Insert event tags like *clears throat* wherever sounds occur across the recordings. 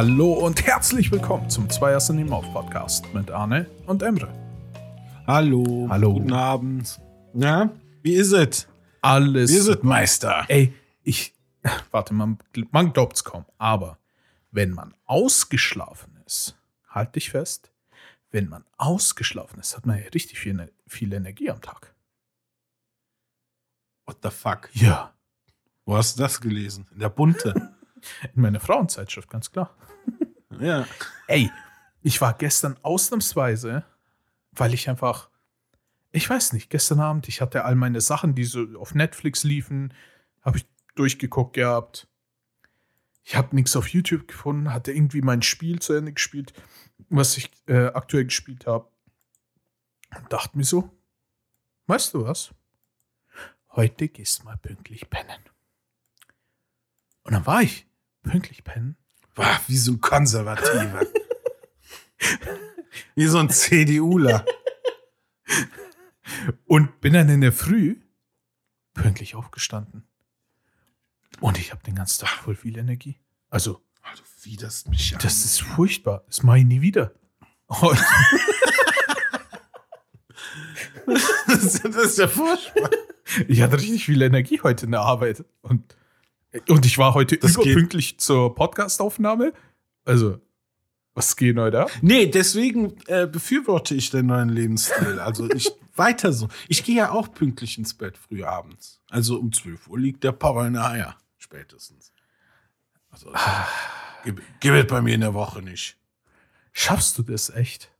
Hallo und herzlich willkommen zum Zweier Cinema auf Podcast mit Arne und Emre. Hallo. Hallo. Guten Abend. Ja, wie ist es? Alles. Wie ist es, Meister? Ey, ich. Warte, man, man glaubt's kaum. Aber wenn man ausgeschlafen ist, halt dich fest, wenn man ausgeschlafen ist, hat man ja richtig viel, viel Energie am Tag. What the fuck? Ja. Wo hast du das gelesen? In der Bunte. *laughs* In meiner Frauenzeitschrift, ganz klar. Ja. Ey, ich war gestern ausnahmsweise, weil ich einfach, ich weiß nicht, gestern Abend, ich hatte all meine Sachen, die so auf Netflix liefen, habe ich durchgeguckt gehabt. Ich habe nichts auf YouTube gefunden, hatte irgendwie mein Spiel zu Ende gespielt, was ich äh, aktuell gespielt habe. Und dachte mir so, weißt du was? Heute gehst mal pünktlich pennen. Und dann war ich pünktlich pennen. War wie so ein Konservativer. wie so ein CDUler. Und bin dann in der Früh pünktlich aufgestanden. Und ich habe den ganzen Tag voll viel Energie. Also, Oh, du widerst mich an. das ist furchtbar. Das mache ich nie wieder. Heute- das, ist, das ist ja furchtbar. Ich hatte richtig viel Energie heute in der Arbeit. Und, und ich war heute Das geht- überpünktlich zur Podcastaufnahme. Also, was geht heute ab? Nee, deswegen äh, befürworte ich den neuen Lebensstil. Also ich *laughs* weiter so. Ich gehe ja auch pünktlich ins Bett früh abends. Also um 12 Uhr liegt der Power in der Eier. Spätestens. Also, *sighs* gib, gib es bei mir in der Woche nicht. Schaffst du das echt?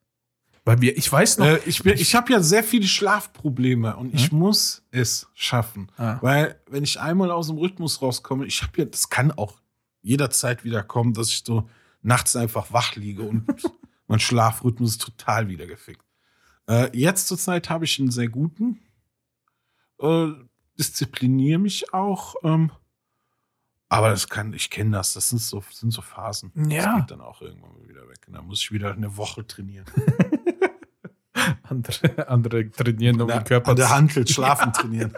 Weil wir, ich weiß noch, Äh, ich bin, ich habe ja sehr viele Schlafprobleme und ich muss es schaffen. Ah. Weil, wenn ich einmal aus dem Rhythmus rauskomme, ich habe ja, das kann auch jederzeit wieder kommen, dass ich so nachts einfach wach liege und *laughs* mein Schlafrhythmus ist total wieder gefickt. Äh, jetzt zur Zeit habe ich einen sehr guten, äh, diszipliniere mich auch, ähm, aber das kann, ich kenne das, das sind so, sind so Phasen. Ja. Das geht dann auch irgendwann wieder weg. Und dann muss ich wieder eine Woche trainieren. *laughs* andere, andere trainieren, um Na, den Körper an der Handel *laughs* schlafen trainieren.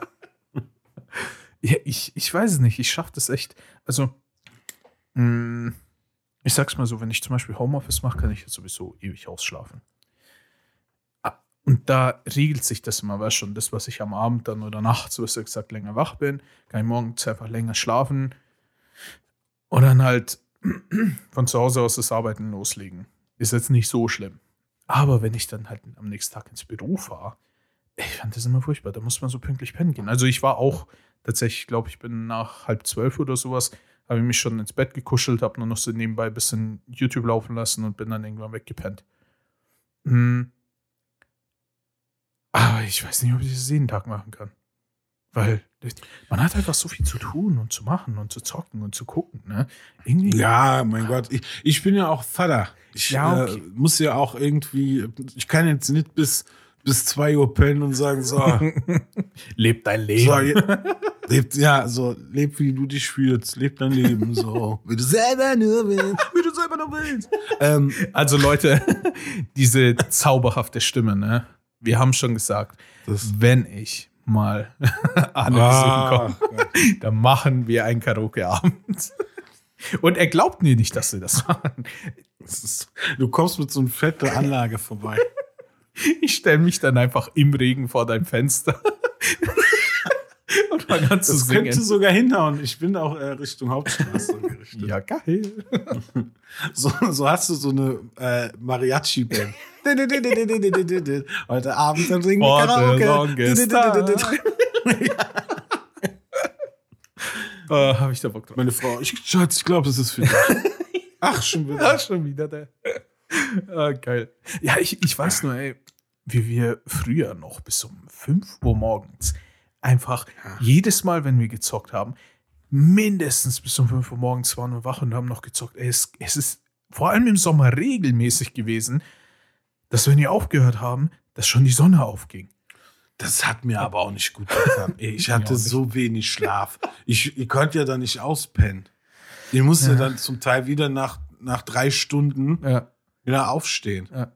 Ja, ich, ich weiß es nicht. Ich schaffe das echt. Also, mh, ich sag's mal so, wenn ich zum Beispiel Homeoffice mache, kann ich jetzt sowieso ewig ausschlafen. Ah, Und da regelt sich das immer, weißt schon, das, was ich am Abend dann oder nachts, so besser gesagt, länger wach bin, kann ich morgens einfach länger schlafen und dann halt *clears throat* von zu Hause aus das Arbeiten loslegen. Ist jetzt nicht so schlimm. Aber wenn ich dann halt am nächsten Tag ins Büro fahre, ich fand das immer furchtbar. Da muss man so pünktlich pennen gehen. Also ich war auch tatsächlich, glaube ich, bin nach halb zwölf oder sowas, habe ich mich schon ins Bett gekuschelt, habe nur noch so nebenbei ein bisschen YouTube laufen lassen und bin dann irgendwann weggepennt. Hm. Aber ich weiß nicht, ob ich das jeden Tag machen kann. Weil man hat einfach so viel zu tun und zu machen und zu zocken und zu gucken. Ne? Irgendwie. Ja, mein Gott, ich, ich bin ja auch Vater. Ich Ja, äh, okay. muss ja auch irgendwie, ich kann jetzt nicht bis, bis 2 Uhr pennen und sagen, so, *laughs* Lebt dein Leben. so lebt, ja, so, leb wie du dich fühlst, leb dein Leben, so, *laughs* wie du selber nur willst, wie du selber nur willst. Ähm, Also Leute, *laughs* diese zauberhafte Stimme, ne? Wir haben schon gesagt, das, wenn ich mal *laughs* Arne Ah, besuchen komme, *laughs* dann machen wir einen Karaoke-Abend. *laughs* Und er glaubt mir nicht, dass wir das machen. das ist, du kommst mit so einer fetten Anlage vorbei. Ich stelle mich dann einfach im Regen vor dein Fenster und fange an zu Das könnte singen. sogar hinhauen. Ich bin auch äh, Richtung Hauptstraße gerichtet. Ja, geil. *laughs* So, so hast du so eine äh, Mariachi-Band. Heute Abend dann singen wir Karaoke. *laughs* Äh, Habe ich da Bock drauf. Meine Frau, ich, Schatz, ich glaube, das ist für dich. Ach, schon wieder. *laughs* Ja, schon wieder der. ah, geil. Ja, ich, ich weiß nur, ey, wie wir früher noch bis um 5 Uhr morgens einfach jedes Mal, wenn wir gezockt haben, mindestens bis um 5 Uhr morgens waren wir wach und haben noch gezockt. Es, es ist vor allem im Sommer regelmäßig gewesen, dass wenn wir aufgehört haben, dass schon die Sonne aufging. Das hat mir aber auch nicht gut getan. Ich *laughs* hatte so wenig Schlaf. Ich, ich konnte ja dann nicht auspennen. Ich musste Ja. dann zum Teil wieder nach, nach drei Stunden Ja, wieder aufstehen. ja.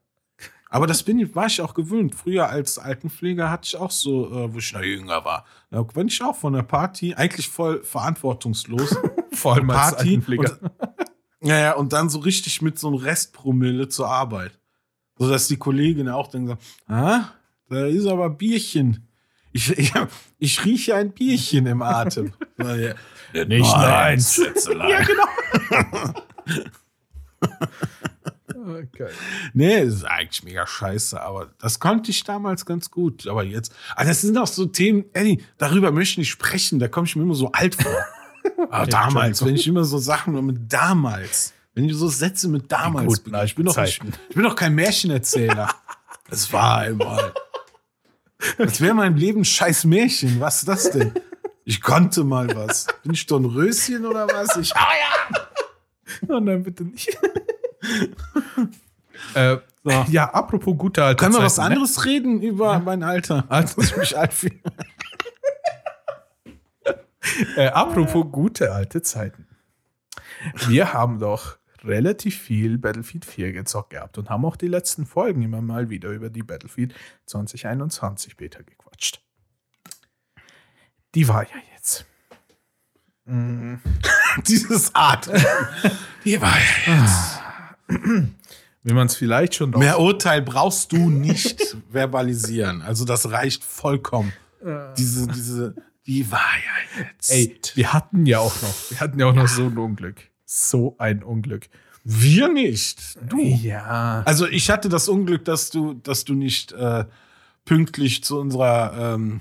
Aber das bin ich, war ich auch gewöhnt. Früher als Altenpfleger hatte ich auch so, äh, wo ich noch jünger war. Da bin ich auch von der Party, eigentlich voll verantwortungslos. *laughs* Vor allem als Party Altenpfleger. *laughs* Ja, ja, und dann so richtig mit so einem Restpromille zur Arbeit. So dass die Kollegin auch dann sagt, ah, da ist aber Bierchen. Ich, ich, ich rieche ein Bierchen im Atem. *laughs* ja, Nicht meins. Schätzelein. ja, genau. Okay. Nee, das ist eigentlich mega scheiße, aber das konnte ich damals ganz gut. Aber jetzt, also das sind auch so Themen, Eddie, darüber möchte ich nicht sprechen, da komme ich mir immer so alt vor. *laughs* Aber Ja, damals, wenn ich immer so Sachen mit damals, wenn ich so Sätze mit damals beginne, ich bin doch nicht, ich bin doch kein Märchenerzähler. *laughs* Es war einmal. Das wäre mein Leben scheiß Märchen. Was ist das denn? Ich konnte mal was. Bin ich doch ein Röschen oder was? Ich, Oh nein, bitte nicht. Äh, So. Ja, apropos gute alte Können wir was ne? anderes reden über mein Alter? *laughs* Dass ich mich alt *laughs* fühle. Äh, apropos gute alte Zeiten. Wir haben doch relativ viel Battlefield 4 gezockt gehabt und haben auch die letzten Folgen immer mal wieder über die Battlefield 2021 Beta gequatscht. Die war ja jetzt. Mm, *laughs* Dieses Art. Hier war Wie man es vielleicht schon Mehr Urteil brauchst du nicht *laughs* verbalisieren. Also das reicht vollkommen. Diese, diese, die war ja jetzt. Ey, wir hatten ja auch noch, wir hatten ja auch noch so ein Unglück. So ein Unglück. wir nicht. Du. Ja. Also ich hatte das Unglück, dass du, dass du nicht äh, pünktlich zu unserer, ähm,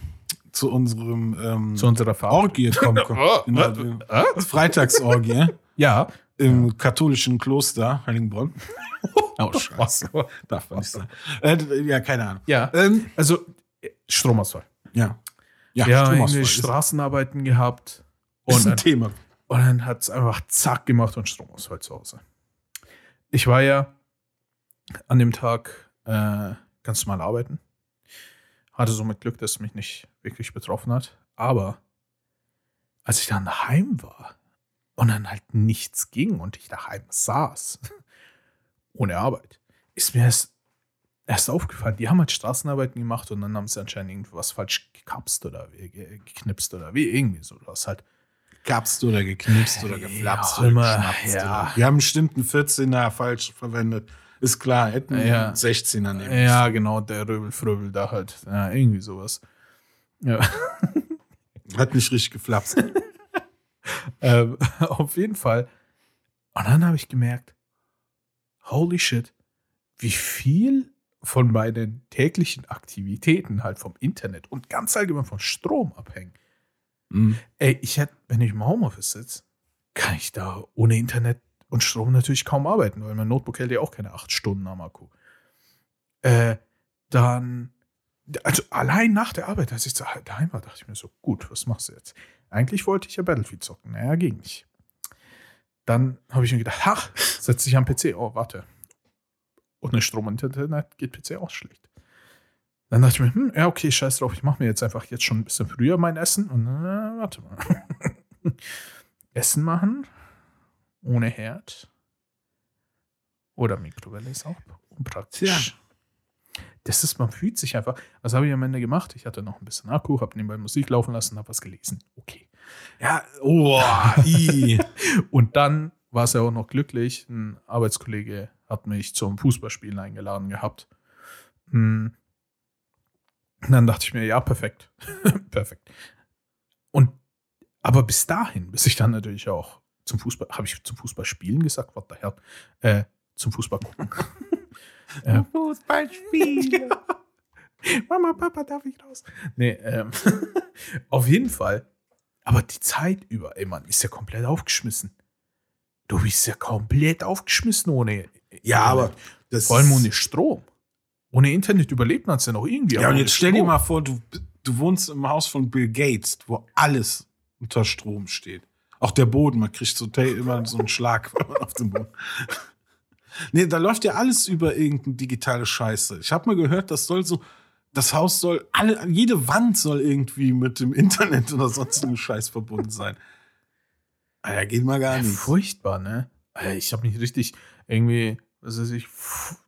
zu unserem ähm, Zu unserer Farbe. Orgie kommen *laughs* Oh, genau, äh, äh? Freitagsorgie Ja. Im katholischen Kloster Heiligenbronn. *laughs* Oh, Spaß. Darf man nicht sagen. Äh, ja, keine Ahnung. Ja. Ähm, Also, äh, Stromausfall. ja. Ja, Ja, Stromausfall ist, Straßenarbeiten gehabt. ist Und ein dann, Thema. und dann hat es einfach zack gemacht und Stromausfall zu Hause. Ich war ja an dem Tag äh, ganz normal arbeiten. Hatte somit Glück, dass es mich nicht wirklich betroffen hat. Aber als ich dann daheim war und dann halt nichts ging und ich daheim saß, *laughs* ohne Arbeit, ist mir erst, erst aufgefallen, die haben halt Straßenarbeiten gemacht und dann haben sie anscheinend irgendwas falsch gekapst oder geknipst oder wie irgendwie so. Das halt Gabst oder geknipst oder geflapst Ja, oder immer, ja. Oder. Wir haben bestimmt einen 14er falsch verwendet. Ist klar, hätten Ja. einen 16er nehmen Ja, genau, der Röbel-Fröbel da halt. Ja, irgendwie sowas. Ja. müssen. Hat nicht richtig geflapst. *laughs* ähm, *laughs* auf jeden Fall. Und dann habe ich gemerkt, holy shit, wie viel von meinen täglichen Aktivitäten halt vom Internet und ganz allgemein von Strom abhängen. Mhm. Ey, ich hätte, wenn ich im Homeoffice sitze, kann ich da ohne Internet und Strom natürlich kaum arbeiten, weil mein Notebook hält ja auch keine acht Stunden am Akku. Äh, dann, also allein nach der Arbeit, als ich daheim war, dachte ich mir so, gut, was machst du jetzt? Eigentlich wollte ich ja Battlefield zocken. Naja, ging nicht. Dann habe ich mir gedacht, ach, setz dich am PC. Oh, warte. Ohne Strom und Internet geht PC auch schlecht. Dann dachte ich mir, hm, ja, okay, scheiß drauf, ich mache mir jetzt einfach jetzt schon ein bisschen früher mein Essen und äh, warte mal. *laughs* Essen machen ohne Herd oder Mikrowelle ist auch unpraktisch. Tja. Das ist, man fühlt sich einfach. Was habe ich am Ende gemacht? Ich hatte noch ein bisschen Akku, habe nebenbei Musik laufen lassen, habe was gelesen. Okay. Ja, oh. *laughs* Und dann war es ja auch noch glücklich. Ein Arbeitskollege hat mich zum Fußballspielen eingeladen gehabt. Hm. Und dann dachte ich mir, ja, perfekt. *laughs* perfekt. Und aber bis dahin, bis ich dann natürlich auch zum Fußball, habe ich zum Fußballspielen gesagt, was der Herr, äh, zum Fußball gucken. *laughs* äh, Fußballspiel. *laughs* Mama, Papa, darf ich raus? Nee, ähm, *laughs* auf jeden Fall. Aber die Zeit über, ey, man ist ja komplett aufgeschmissen. Du bist ja komplett aufgeschmissen ohne. Ja, aber das Vor allem ohne Strom. Ohne Internet überlebt man es ja noch irgendwie. Ja, und jetzt stell dir Strom. mal vor, du, du wohnst im Haus von Bill Gates, wo alles unter Strom steht. Auch der Boden, man kriegt so immer so einen Schlag *laughs* auf dem Boden. Nee, da läuft ja alles über irgendeine digitale Scheiße. Ich habe mal gehört, das soll so, das Haus soll, alle, jede Wand soll irgendwie mit dem Internet oder sonstigen *laughs* Scheiß verbunden sein. Alter, geht mal gar Ja, nicht. furchtbar, ne? Ich habe mich richtig irgendwie, was weiß ich,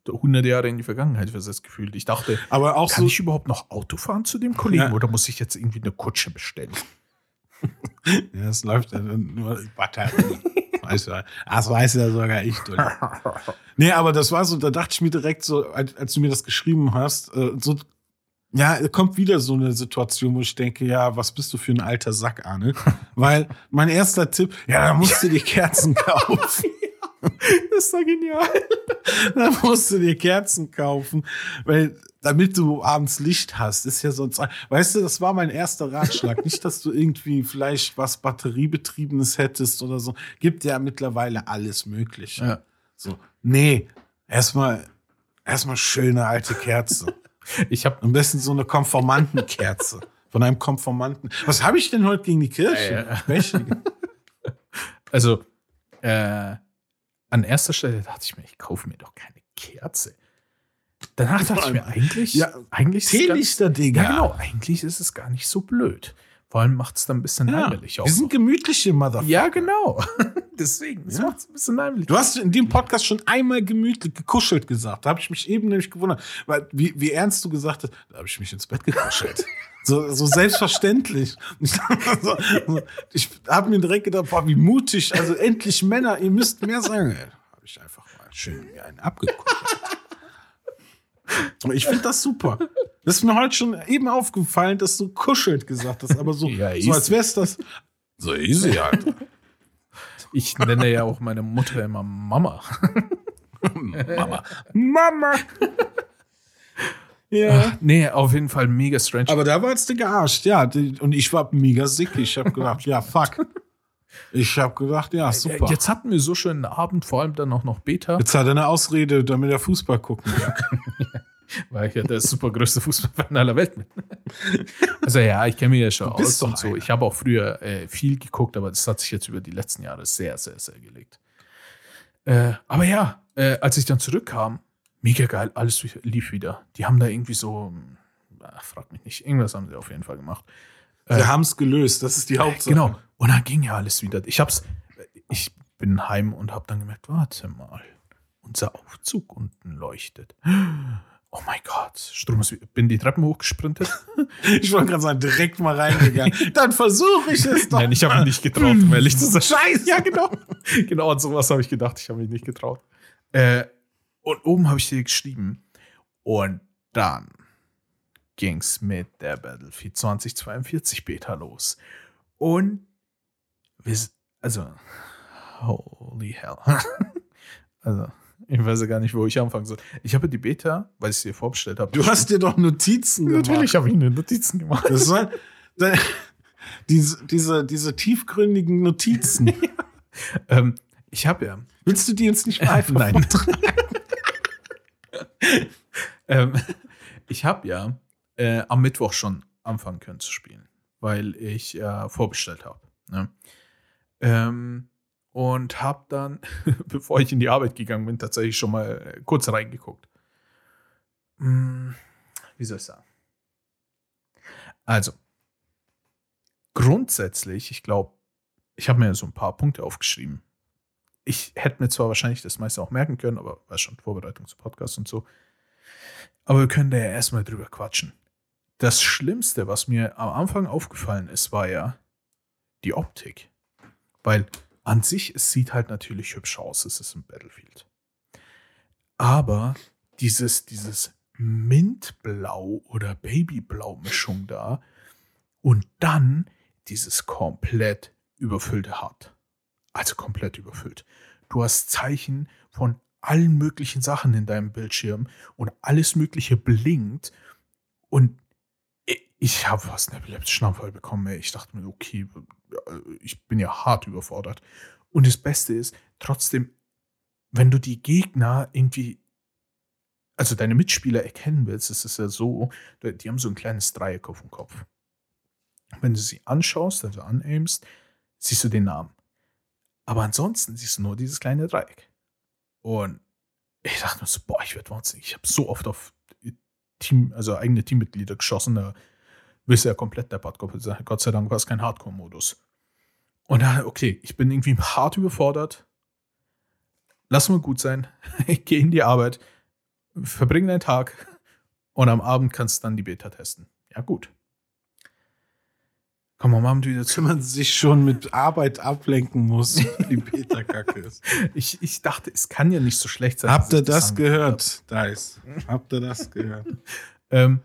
100 Jahre in die Vergangenheit versetzt gefühlt. Ich dachte, Aber auch kann so, ich überhaupt noch Auto fahren zu dem Kollegen Ja. oder muss ich jetzt irgendwie eine Kutsche bestellen? *laughs* ja, es läuft ja nur Batterie. *laughs* Weißt du, das weiß ja sogar ich. Nee, aber das war so, da dachte ich mir direkt so, als, als du mir das geschrieben hast, äh, so, ja, kommt wieder so eine Situation, wo ich denke, ja, was bist du für ein alter Sack, Arne? *laughs* Weil mein erster Tipp, ja, da musst du dir Kerzen *laughs* kaufen. Das ist doch genial. da musst du dir Kerzen kaufen, weil damit du abends Licht hast, ist ja sonst. Weißt du, das war mein erster Ratschlag. Nicht, dass du irgendwie vielleicht was Batteriebetriebenes hättest oder so. Gibt ja mittlerweile alles Mögliche. Ja. So, nee, erstmal erstmal schöne alte Kerze. Ich habe Am besten so eine Konformantenkerze. *laughs* Von einem Konformanten. Was habe ich denn heute gegen die Kirche? Ja, ja. *laughs* Also, äh, an erster Stelle dachte ich mir, ich kaufe mir doch keine Kerze. Danach dachte ich mir, eigentlich, Ja, eigentlich Teelichter, Digga. ja, genau, eigentlich ist es gar nicht so blöd. Vor allem macht es dann ein bisschen Ja, heimelig wir sind gemütliche Motherfucker. Ja, genau. *laughs* Deswegen, es Ja. macht es ein bisschen heimelig. Du hast in dem Podcast schon einmal gemütlich gekuschelt gesagt. Da habe ich mich eben nämlich gewundert, weil wie, wie ernst du gesagt hast, da habe ich mich ins Bett gekuschelt. *laughs* so, so selbstverständlich. *laughs* Ich, habe mir direkt gedacht, boah, wie mutig. Also endlich Männer, ihr müsst mehr sagen. Habe ich einfach mal schön mir einen abgekuschelt. Aber ich finde das super. Das ist mir heute schon eben aufgefallen, dass du kuschelt gesagt hast, aber so, *laughs* Ja, so als wär's das. So easy, Alter. Ich nenne ja auch meine Mutter immer Mama. Mama. Mama. ja. Ach, nee, auf jeden Fall mega strange. Aber da warst du gearscht, ja. Und ich war mega sick. Ich habe gedacht, ja, fuck. Ich habe gedacht, ja, super. Jetzt hatten wir so schönen Abend, vor allem dann auch noch Beta, Jetzt hat er eine Ausrede, damit er Fußball gucken kann. *laughs* weil ich ja der super größte Fußballfan aller Welt bin. *laughs* Also ja, ich kenne mich ja schon aus und so. einer. Ich habe auch früher äh, viel geguckt, aber das hat sich jetzt über die letzten Jahre sehr, sehr, sehr gelegt. Äh, aber ja, äh, als ich dann zurückkam, mega geil, alles lief wieder. Die haben da irgendwie so, ach, frag mich nicht, irgendwas haben sie auf jeden Fall gemacht. Wir haben es gelöst, das ist die Hauptsache. Genau. Und dann ging ja alles wieder. Ich hab's, ich bin heim und hab dann gemerkt, warte mal, unser Aufzug unten leuchtet. Oh mein Gott, Strom ist, bin die Treppen hochgesprintet. *laughs* Ich wollte gerade sagen, direkt mal reingegangen. *laughs* Dann versuche ich es doch. Nein, ich habe mich nicht getraut, um ehrlich zu sein. Scheiße. Ja, genau. Genau an sowas habe ich gedacht, ich habe mich nicht getraut. Äh, und oben habe ich dir geschrieben. Und dann ging's mit der Battlefield 2042 Beta los. Und wir, also, holy hell. *laughs* also, ich weiß ja gar nicht, wo ich anfangen soll. Ich habe die Beta, weil ich sie dir vorbestellt habe. Du hast dir doch Notizen *laughs* gemacht. natürlich habe ich eine Notizen gemacht. Das war, diese, diese, diese tiefgründigen Notizen. *laughs* Ähm, ich habe ja Willst du die jetzt nicht mal einfach Nein. ähm, ich habe ja äh, am Mittwoch schon anfangen können zu spielen, weil ich äh, vorbestellt habe. Ne? Ähm, und habe dann, *laughs* bevor ich in die Arbeit gegangen bin, tatsächlich schon mal äh, kurz reingeguckt. Hm, wie soll ich sagen? Also, grundsätzlich, ich glaube, ich habe mir so ein paar Punkte aufgeschrieben. Ich hätte mir zwar wahrscheinlich das meiste auch merken können, aber war schon Vorbereitung zu Podcast und so. Aber wir können da ja erstmal drüber quatschen. Das Schlimmste, was mir am Anfang aufgefallen ist, war ja die Optik. Weil an sich, es sieht halt natürlich hübsch aus, es ist ein Battlefield. Aber dieses, dieses Mintblau oder Babyblau-Mischung da und dann dieses komplett überfüllte Hart. Also komplett überfüllt. Du hast Zeichen von allen möglichen Sachen in deinem Bildschirm und alles Mögliche blinkt. Und ich, habe fast einen epileptischen Anfall bekommen. Ey. Ich dachte mir, okay, ich bin ja hart überfordert. Und das Beste ist, trotzdem, wenn du die Gegner irgendwie, also deine Mitspieler erkennen willst, ist es ja so, die haben so ein kleines Dreieck auf dem Kopf. Wenn du sie anschaust, also anaimst, siehst du den Namen. Aber ansonsten siehst du nur dieses kleine Dreieck. Und ich dachte mir so, boah, ich werde wahnsinnig. Ich habe so oft auf Team, also eigene Teammitglieder geschossen, da ja komplett deppert. Gott sei Dank war es kein Hardcore-Modus. Und dann, okay, ich bin irgendwie *laughs* hart überfordert. Lass mal gut sein. *laughs* Ich gehe in die Arbeit, verbringe deinen Tag und am Abend kannst du dann die Beta testen. Ja, gut. Komm mal, Abend wieder zu. Wenn man sich schon mit Arbeit ablenken muss, *laughs* wie Peter Kacke ist. Ich, ich dachte, es kann ja nicht so schlecht sein. Habt ihr das gehört, Dice? Habt ihr das gehört? Ähm,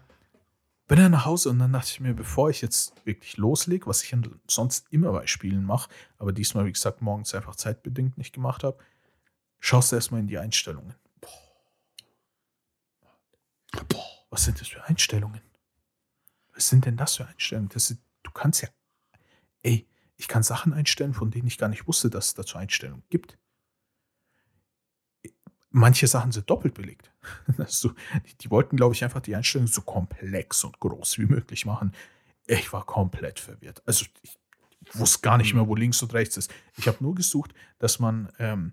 bin dann nach Hause und dann dachte ich mir, bevor ich jetzt wirklich loslege, was ich sonst immer bei Spielen mache, aber diesmal, wie gesagt, morgens einfach zeitbedingt nicht gemacht habe, schaust du erstmal in die Einstellungen. Boah. Was sind das für Einstellungen? Was sind denn das für Einstellungen? Das sind, du kannst ja, ey, ich kann Sachen einstellen, von denen ich gar nicht wusste, dass es dazu Einstellungen gibt. Manche Sachen sind doppelt belegt. *laughs* Also, die, wollten, glaube ich, einfach die Einstellungen so komplex und groß wie möglich machen. Ich war komplett verwirrt. Also ich wusste gar nicht mehr, wo links und rechts ist. Ich habe nur gesucht, dass man ähm,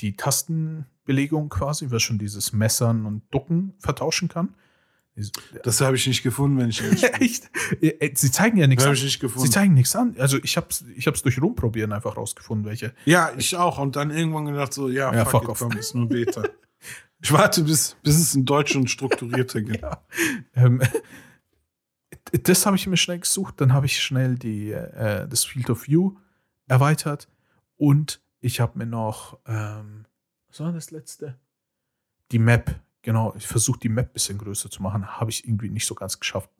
die Tastenbelegung quasi, was schon dieses Messern und Ducken vertauschen kann. Das habe ich nicht gefunden, wenn ich. *laughs* Echt? Äh, Sie zeigen ja nichts habe ich nicht Sie gefunden. zeigen nichts an. Also ich habe es ich hab's durch Rumprobieren einfach rausgefunden, welche. Ja, ich auch. Und dann irgendwann gedacht so, ja, Ja, fuck, fuck off. komm, ist nur Beta. *laughs* Ich warte, bis, bis es in Deutsch und strukturierter gibt. *laughs* Ja. Ähm, das habe ich mir schnell gesucht. Dann habe ich schnell die, äh, das Field of View erweitert. Und ich habe mir noch, ähm, was war das letzte? Die Map. Genau, ich versuche die Map ein bisschen größer zu machen. Habe ich irgendwie nicht so ganz geschafft.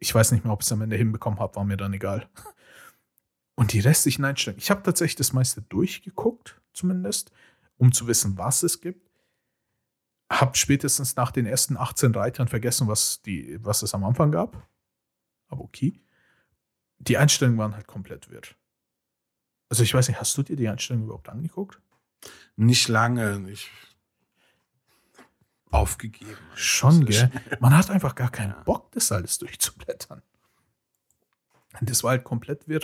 Ich weiß nicht mehr, ob ich es am Ende hinbekommen habe, war mir dann egal. Und die restlichen Einstellungen. Ich habe tatsächlich das meiste durchgeguckt, zumindest, um zu wissen, was es gibt. Hab spätestens nach den ersten 18 Reitern vergessen, was, die, was es am Anfang gab. Aber okay. Die Einstellungen waren halt komplett wirr. Also ich weiß nicht, hast du dir die Einstellungen überhaupt angeguckt? Nicht lange. Ich aufgegeben. Schon, gell? Man hat einfach gar keinen. *laughs* Bock, das alles durchzublättern. Und das war halt komplett wirr.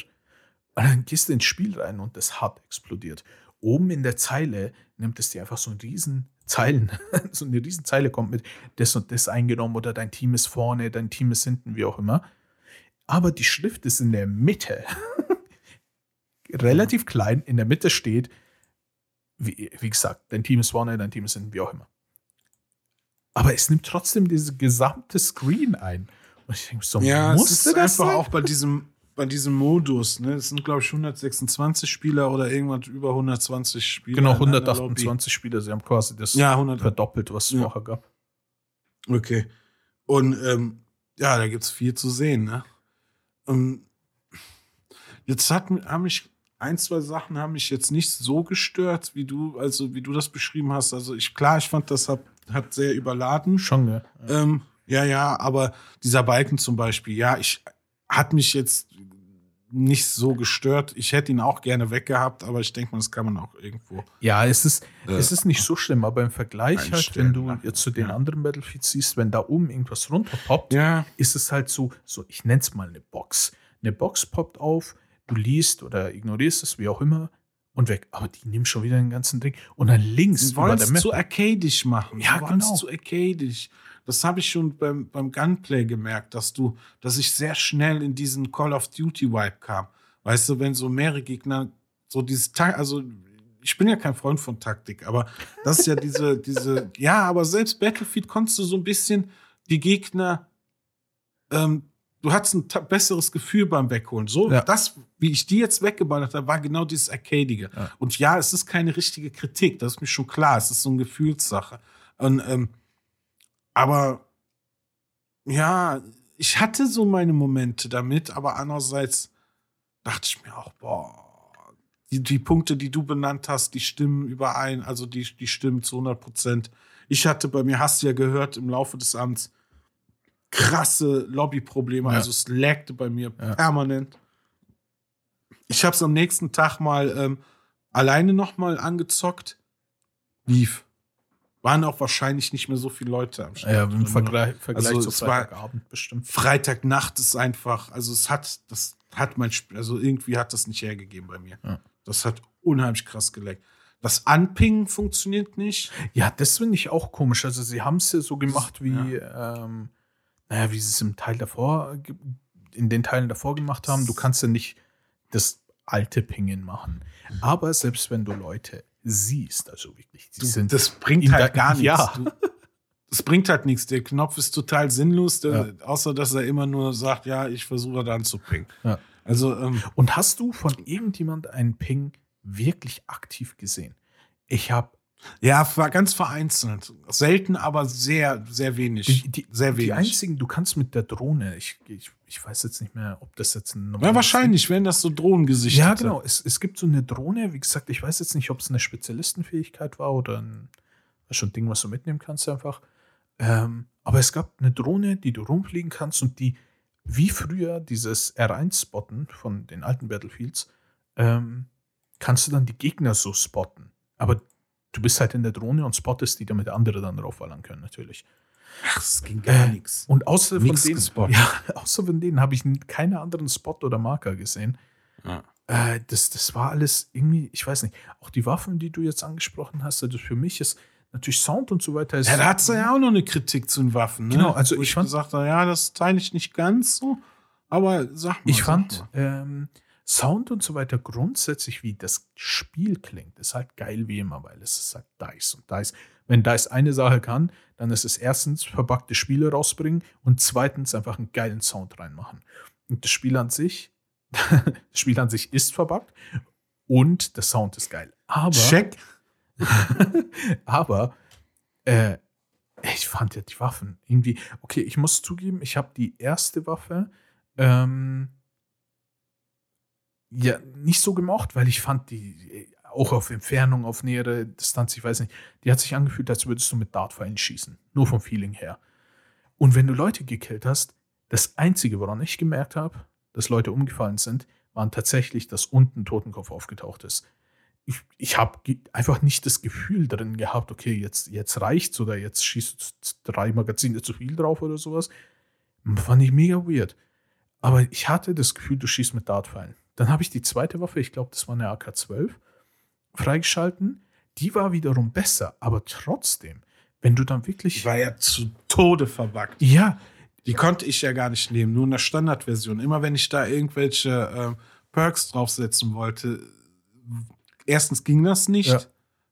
Und dann gehst du ins Spiel rein und das hat explodiert. Oben in der Zeile nimmt es dir einfach so einen riesen Zeilen, *laughs* so eine riesen Zeile kommt mit das und das eingenommen oder dein Team ist vorne, dein Team ist hinten, wie auch immer. Aber die Schrift ist in der Mitte. *laughs* Relativ klein, in der Mitte steht, wie, wie gesagt, dein Team ist vorne, dein Team ist hinten, wie auch immer. Aber es nimmt trotzdem diese gesamte Screen ein. Und ich denke so, Ja, es musste ist das einfach sein? auch bei diesem, bei diesem Modus. Ne? Es sind, glaube ich, 126 Spieler oder irgendwas über 120 Spieler. Genau, in einer 128 Spieler. Sie haben quasi das. Ja, 100. verdoppelt, was es Ja. vorher gab. Okay. Und ähm, ja, da gibt es viel zu sehen. Ne? Ähm, jetzt hat, haben mich ein, zwei Sachen haben mich jetzt nicht so gestört, wie du, also wie du das beschrieben hast. Also ich, klar, ich fand, das hat, hat sehr überladen. Schon, gell? Ähm, ja, ja, aber dieser Balken zum Beispiel, ja, ich hat mich jetzt nicht so gestört. Ich hätte ihn auch gerne weggehabt, aber ich denke mal, das kann man auch irgendwo. Ja, es ist, Äh, es ist nicht so schlimm, aber im Vergleich halt, wenn du ne? jetzt zu den Ja. anderen Battlefields siehst, wenn da oben irgendwas runterpoppt, Ja, ist es halt so, so ich nenne es mal eine Box. Eine Box poppt auf, du liest oder ignorierst es, wie auch immer, und weg. Aber die nehmen schon wieder den ganzen Ding. Und dann links sie wollen es zu arcadisch machen. Ja, es genau. zu arcadisch. Das habe ich schon beim, beim Gunplay gemerkt, dass du, dass ich sehr schnell in diesen Call of Duty Vibe kam. Weißt du, wenn so mehrere Gegner so dieses Ta also ich bin ja kein Freund von Taktik, aber das ist ja diese, *laughs* diese, ja, aber selbst Battlefield konntest du so ein bisschen die Gegner, ähm, du hattest ein besseres Gefühl beim Wegholen. So, Ja. das, wie ich die jetzt weggeballert habe, war genau dieses Arcadige. Ja. Und ja, es ist keine richtige Kritik, das ist mir schon klar. Es ist so eine Gefühlssache. Und, ähm, aber ja, ich hatte so meine Momente damit, aber andererseits dachte ich mir auch, boah, die, die Punkte, die du benannt hast, die stimmen überein, also die, die stimmen zu 100 Prozent. Ich hatte bei mir, hast du ja gehört, im Laufe des Abends krasse Lobbyprobleme, Ja. also es lagte bei mir Ja. permanent. Ich habe es am nächsten Tag mal ähm, alleine noch mal angezockt. Lief. Waren auch wahrscheinlich nicht mehr so viele Leute am Start. ja, im Vergleich, Vergleich Also zu Freitagabend bestimmt. Freitagnacht ist einfach, also es hat, das hat mein Spiel, also irgendwie hat das nicht hergegeben bei mir. Ja. Das hat unheimlich krass geleckt. Das Anpingen funktioniert nicht. Ja, das finde ich auch komisch. Also sie haben es ja so gemacht, wie, ähm, naja, wie sie es im Teil davor, in den Teilen davor gemacht haben. Du kannst ja nicht das alte Pingen machen. Aber selbst wenn du Leute siehst, also wirklich, die sind das bringt in halt gar nichts. ja. Du, es bringt halt nichts. Der Knopf ist total sinnlos, der, außer dass er immer nur sagt, ja, ich versuche dann zu pingen. Ja. Also, ähm, Und hast du von irgendjemand einen Ping wirklich aktiv gesehen? Ich habe ja, war ganz vereinzelt. Selten, aber sehr, sehr wenig. die, die, sehr wenig. die einzigen, du kannst mit der Drohne, ich, ich, ich weiß jetzt nicht mehr, ob das jetzt ein ja, normales wahrscheinlich, wenn das so Drohnengesichter Ja, genau. Es, es gibt so eine Drohne, wie gesagt, ich weiß jetzt nicht, ob es eine Spezialistenfähigkeit war oder ein, schon ein Ding, was du mitnehmen kannst einfach. Ähm, aber es gab eine Drohne, die du rumfliegen kannst und die, wie früher dieses R1-Spotten von den alten Battlefields, ähm, kannst du dann die Gegner so spotten. Aber du bist halt in der Drohne und spottest die, damit andere dann draufballern können, natürlich. Ach, es ging gar Äh, nichts. Und außer von Nix denen, gespottet. *laughs* ja, außer von denen habe ich keine anderen Spot oder Marker gesehen. Ja. Äh, das, das war alles irgendwie, ich weiß nicht, auch die Waffen, die du jetzt angesprochen hast, also für mich ist natürlich Sound und so weiter. Ist, Ja, da hat ja auch noch eine Kritik zu den Waffen. Ne? Genau, also Wo ich ich fand- gesagt ja, das teile ich nicht ganz so. Aber sag mal. Ich sag fand mal. ähm, Sound und so weiter grundsätzlich, wie das Spiel klingt, ist halt geil wie immer, weil es ist halt DICE und DICE. Wenn DICE eine Sache kann, dann ist es erstens verpackte Spiele rausbringen und zweitens einfach einen geilen Sound reinmachen. Und das Spiel an sich, *laughs* das Spiel an sich ist verpackt und der Sound ist geil. Aber Check. *laughs* aber äh, ich fand ja die Waffen irgendwie. Okay, ich muss zugeben, ich habe die erste Waffe ähm, ja nicht so gemocht, weil ich fand die auch auf Entfernung, auf nähere Distanz, ich weiß nicht, die hat sich angefühlt, als würdest du mit Dartpfeilen schießen. Nur vom Feeling her. Und wenn du Leute gekillt hast, das Einzige, woran ich gemerkt habe, dass Leute umgefallen sind, waren tatsächlich, dass unten Totenkopf aufgetaucht ist ich, ich habe einfach nicht das Gefühl drin gehabt, okay, jetzt, jetzt reicht's oder jetzt schießt drei Magazine zu viel drauf oder sowas. Fand ich mega weird. Aber ich hatte das Gefühl, du schießt mit Dartpfeilen. Dann habe ich die zweite Waffe, ich glaube, das war eine AK-12, freigeschalten. Die war wiederum besser, aber trotzdem, wenn du dann Die wirklich. war ja zu Tode verbuggt. Ja, Die konnte ich ja gar nicht nehmen, nur in der Standardversion. Immer wenn ich da irgendwelche ähm, Perks draufsetzen wollte, erstens ging das nicht, Ja.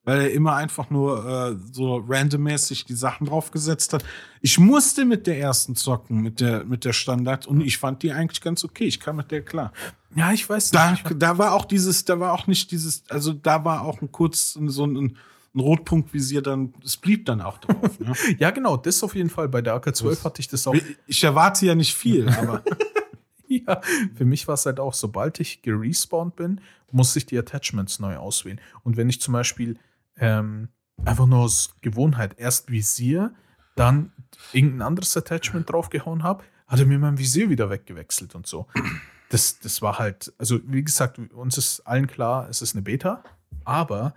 Weil er immer einfach nur äh, so randommäßig die Sachen draufgesetzt hat. Ich musste mit der ersten zocken, mit der, mit der Standard, und ich fand die eigentlich ganz okay. Ich kam mit der klar. ja, ich weiß Da, nicht. da war auch dieses, da war auch nicht dieses, also da war auch ein kurz so ein, ein Rotpunktvisier dann, es blieb dann auch drauf. Ne? *laughs* Ja, genau, das auf jeden Fall. Bei der AK-12 Das- hatte ich das auch. Ich erwarte ja nicht viel, aber *laughs* Ja, für mich war es halt auch, sobald ich gerespawnt bin, musste ich die Attachments neu auswählen. Und wenn ich zum Beispiel ähm, einfach nur aus Gewohnheit erst Visier, dann irgendein anderes Attachment draufgehauen habe, hat er mir mein Visier wieder weggewechselt und so. Das, das war halt, also wie gesagt, uns ist allen klar, es ist eine Beta, aber